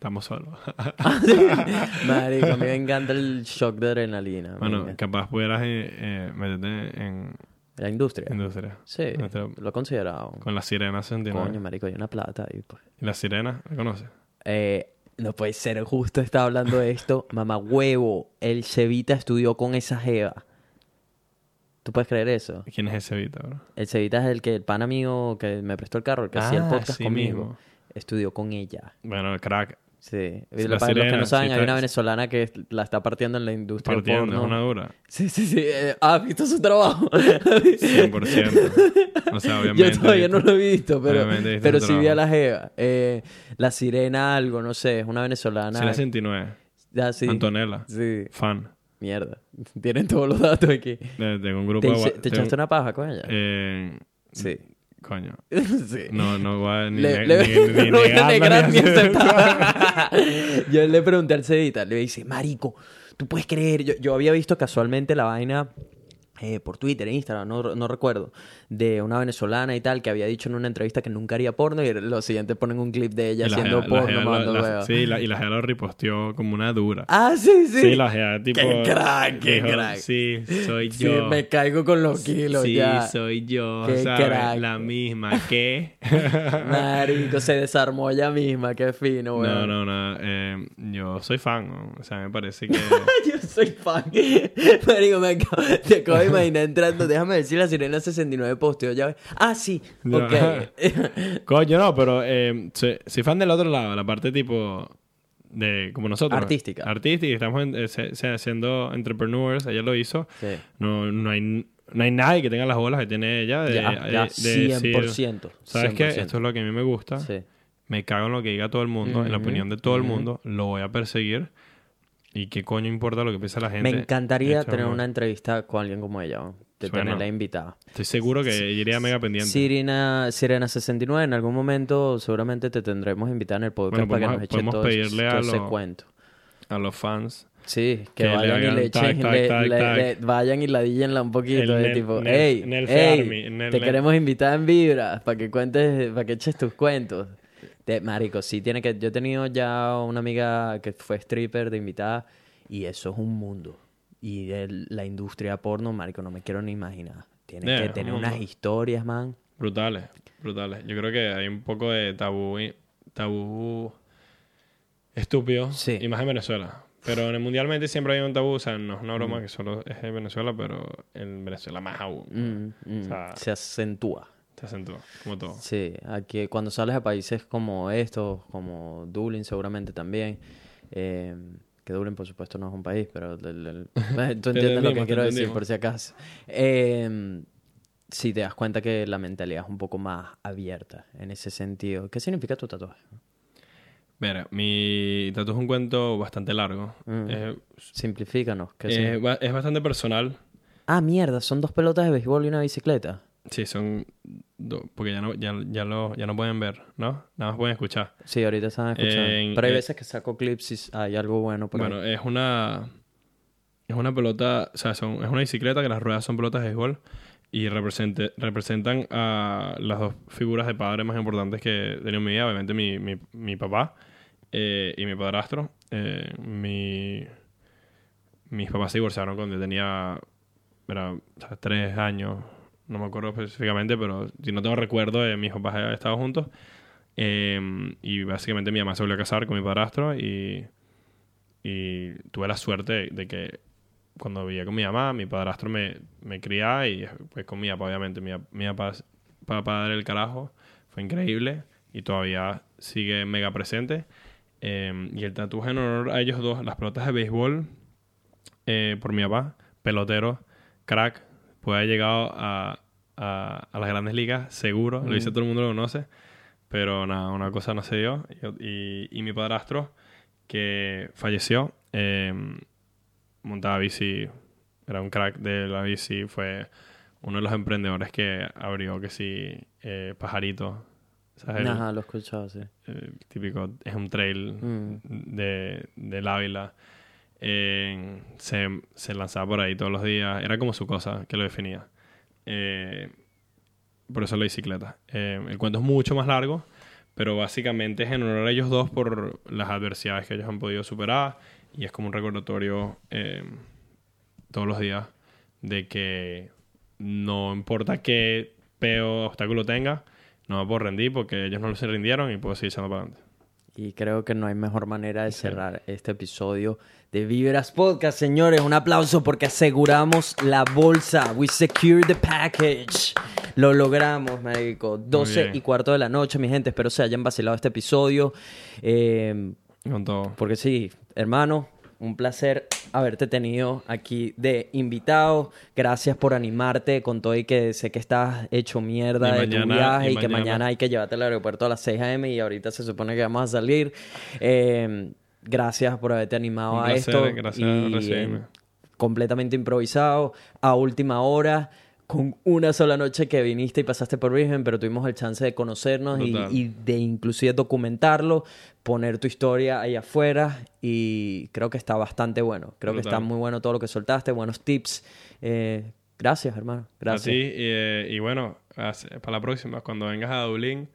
B: estamos solos.
A: Marico, a mí me encanta el shock de adrenalina.
B: bueno, capaz pudieras eh, eh, meterte en
A: la industria.
B: industria.
A: Sí, lo he considerado.
B: Con las sirenas 69.
A: Coño, marico, hay una plata ahí, pues.
B: ¿Y las sirenas? ¿La conoces?
A: Eh, no puede ser, justo estaba hablando de esto. Mamá huevo, el Cevita estudió con esa jeva. ¿Tú puedes creer eso?
B: ¿Quién es ese Vita, bro?
A: El Cevita es el que el pan amigo que me prestó el carro, el que hacía el
B: Ah,
A: podcast
B: sí
A: conmigo.
B: mismo.
A: Estudió con ella.
B: Bueno, el crack.
A: Sí. Para los que no saben,
B: sí,
A: hay una venezolana que la está partiendo en la industria
B: Partiendo, es
A: porno.
B: una dura.
A: Sí, sí, sí. Ah, ¿has visto su trabajo?
B: 100%. O sea, obviamente.
A: Yo todavía no lo he visto, pero, pero sí vi a la. Jeva. Eh, la sirena algo, no sé, es una venezolana.
B: Sirena 69.
A: Ah, sí.
B: Antonella.
A: Sí.
B: Fan.
A: Mierda. Tienen todos los datos aquí.
B: Tengo un grupo
A: ¿Te,
B: de...
A: te echaste una paja con ella?
B: eh,
A: sí.
B: Coño.
A: sí.
B: No, no voy a ni,
A: Le,
B: ne-
A: le-
B: ni, ni
A: no voy a negar
B: ni
A: aceptar. Yo le pregunté al Cedita, le dice, Marico, tú puedes creer. Yo, yo había visto casualmente la vaina eh, por Twitter, Instagram, no, no recuerdo, de una venezolana y tal que había dicho en una entrevista que nunca haría porno y lo siguiente ponen un clip de ella
B: la
A: haciendo
B: la
A: porno,
B: la-
A: huevo.
B: Sí, la- y la Gea lo riposteó como una dura.
A: Ah, sí, sí.
B: Sí, la Gea, tipo...
A: Qué crack, qué
B: dijo,
A: crack.
B: Sí, soy
A: Sí,
B: yo.
A: me caigo con los kilos
B: sí,
A: ya.
B: soy yo,
A: Qué
B: ¿sabes?
A: crack.
B: La misma, ¿qué?
A: Marico, se desarmó ella misma, qué fino,
B: no,
A: weón.
B: no, no. eh, yo soy fan, ¿no? O sea, me parece que...
A: Yo soy fan. Marico, me acabo, te acabo de imaginar entrando. Déjame si la sirena 69 posteó ya. Ah, sí.
B: Ya.
A: Ok.
B: Coño, no, pero eh, soy, soy fan del otro lado, la parte tipo de como nosotros.
A: Artística.
B: Artística, estamos en- eh, se- se- siendo entrepreneurs, ella lo hizo.
A: Sí.
B: No, no, hay, no hay nadie que tenga las bolas que tiene ella de,
A: Ya,
B: de-
A: ya,
B: de decir,
A: 100%.
B: ¿Sabes qué?
A: 100%.
B: Esto es lo que a mí me gusta.
A: Sí.
B: Me cago en lo que diga todo el mundo, en la opinión de todo el
A: ujú.
B: mundo. Lo voy a perseguir. ¿Y qué coño importa lo que piensa la gente?
A: Me encantaría tener una entrevista con alguien como ella. ¿no? De
B: Suena.
A: tenerla invitada.
B: Estoy seguro que iría mega pendiente.
A: Sirena, Sirena 69, en algún momento seguramente te tendremos invitada en el podcast
B: Bueno,
A: para que
B: podemos-
A: nos eche
B: podemos
A: todo,
B: pedirle
A: todo
B: a
A: ese
B: lo-
A: cuento.
B: A los fans.
A: Sí, que,
B: Que le
A: vayan y
B: hagan
A: le echen,
B: tac,
A: le-
B: tac,
A: le-
B: tac.
A: le- vayan y ladillenla un poquito,
B: El
A: de
B: Nel-
A: tipo, hey, hey, te queremos invitar en Vibra para que cuentes, para que eches tus cuentos. De, marico, sí tiene que, yo he tenido ya una amiga que fue stripper de invitada y eso es un mundo. Y el- la industria porno, marico, no me quiero ni imaginar. Tiene
B: Yeah,
A: que tener
B: un
A: unas historias, man.
B: Brutales, brutales. Yo creo que hay un poco de tabú, tabú estúpido,
A: Sí.
B: y más en Venezuela. Pero mundialmente siempre hay un tabú, o sea, no es una broma que solo es en Venezuela, pero en Venezuela más aún.
A: Mm, mm,
B: O sea-
A: se acentúa.
B: Acentúa, como todo.
A: Sí, aquí cuando sales a países como estos, como Dublín seguramente también, eh, que Dublín por supuesto no es un país, pero el- el- tú entiendes lo que quiero decir por si acaso. Eh, sí, te das cuenta que la mentalidad es un poco más abierta en ese sentido. ¿Qué significa tu tatuaje?
B: Mira, mi tatu es un cuento bastante largo.
A: Mm.
B: Eh,
A: Simplifícanos. ¿qué
B: eh, es bastante personal.
A: Ah, mierda, son dos pelotas de béisbol y una bicicleta.
B: Sí, son... porque ya no, ya, ya, lo, ya no pueden ver, ¿no? Nada más pueden escuchar.
A: Sí, ahorita están escuchando.
B: En-
A: pero hay
B: eh,
A: veces que saco clips y hay algo bueno por ahí.
B: Bueno, es una. Es una pelota. O sea, son, es una bicicleta que las ruedas son pelotas de béisbol. Y represente, representan a las dos figuras de padre más importantes que he tenido en mi vida. Obviamente, mi, mi, mi papá eh, y mi padrastro. Eh, mi, mis papás se divorciaron cuando yo tenía. Era, o sea, tres años. No me acuerdo específicamente, pero si no tengo recuerdo de mis papás estado juntos. Eh, y básicamente mi mamá se volvió a casar con mi padrastro y, y tuve la suerte de, que cuando vivía con mi mamá, mi padrastro me, me criaba y pues con mi papá, obviamente. Mi, mi papá, papá del carajo fue increíble y todavía sigue mega presente. Eh, y el tatuaje en honor a ellos dos, las pelotas de béisbol eh, por mi papá, pelotero, crack, puede haber llegado a, a, a las grandes ligas, seguro, lo dice todo el mundo lo conoce, pero nada, una cosa no se dio. Y, y- y mi padrastro, que falleció, eh, montaba bici, era un crack de la bici, fue uno de los emprendedores que abrió que sí, eh, Pajarito. ¿sabes?
A: Ajá, lo he escuchado, sí.
B: eh, típico, es un trail
A: Mm.
B: de, del Ávila. Eh, se, se lanzaba por ahí todos los días. Era como su cosa que lo definía. Eh, por eso la bicicleta. Eh, el cuento es mucho más largo, pero básicamente es en honor a ellos dos por las adversidades que ellos han podido superar. Y es como un recordatorio eh, todos los días de que no importa qué peo obstáculo tenga, no me puedo rendir porque ellos no se rindieron y puedo seguir echando para adelante.
A: Y creo que no hay mejor manera de cerrar este episodio de Vibras Podcast, señores. Un aplauso porque aseguramos la bolsa. We secured the package. Lo logramos, marico. 12
B: bien.
A: y cuarto de la noche, mi gente. Espero se hayan vacilado este episodio. Eh,
B: Con todo.
A: porque sí, hermano, un placer haberte tenido aquí de invitado. Gracias por animarte con todo y que sé que estás hecho mierda
B: Y
A: de tu viaje y,
B: y
A: que
B: mañana-
A: mañana hay que llevarte al aeropuerto a las 6 a.m. y ahorita se supone que vamos a salir. Eh, gracias por haberte animado
B: Un
A: a esto.
B: gracias
A: y,
B: recibirme.
A: completamente improvisado, a última hora. Con una sola noche que viniste y pasaste por Virgen, pero tuvimos el chance de conocernos y, y de inclusive documentarlo, poner tu historia ahí afuera y creo que está bastante bueno. Creo que está muy bueno todo lo que soltaste, buenos tips. Eh, gracias, hermano. Gracias.
B: A ti. Y, eh, y bueno, para la próxima, cuando vengas a Dublín,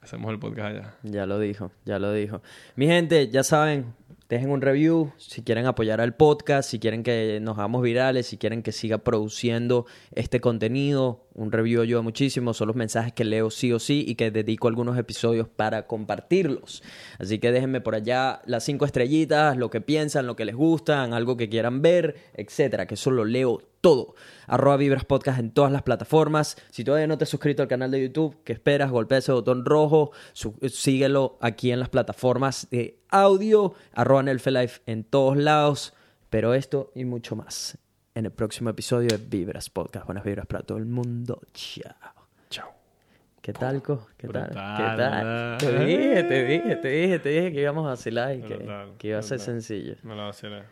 B: hacemos el podcast allá.
A: Ya lo dijo, ya lo dijo. Mi gente, ya saben, dejen un review si quieren apoyar al podcast, si quieren que nos hagamos virales, si quieren que siga produciendo este contenido. Un review ayuda muchísimo, son los mensajes que leo sí o sí y que dedico algunos episodios para compartirlos. Así que déjenme por allá las cinco estrellitas, lo que piensan, lo que les gustan, algo que quieran ver, etcétera, que eso lo leo todo. Arroba Vibras Podcast en todas las plataformas. Si todavía no te has suscrito al canal de YouTube, ¿qué esperas? Golpea ese botón rojo. Síguelo aquí en las plataformas de audio. Arroba Nelfelife en todos lados. Pero esto y mucho más en el próximo episodio de Vibras Podcast. Buenas vibras para todo el mundo. Chao.
B: Chao.
A: ¿Qué tal, Co? ¿Qué tal? ¿Qué tal? Te dije, te dije, te dije, te dije que íbamos a vacilar y que,
B: Brutal,
A: que iba a ser
B: brutal.
A: sencillo.
B: Me lo vacilaré.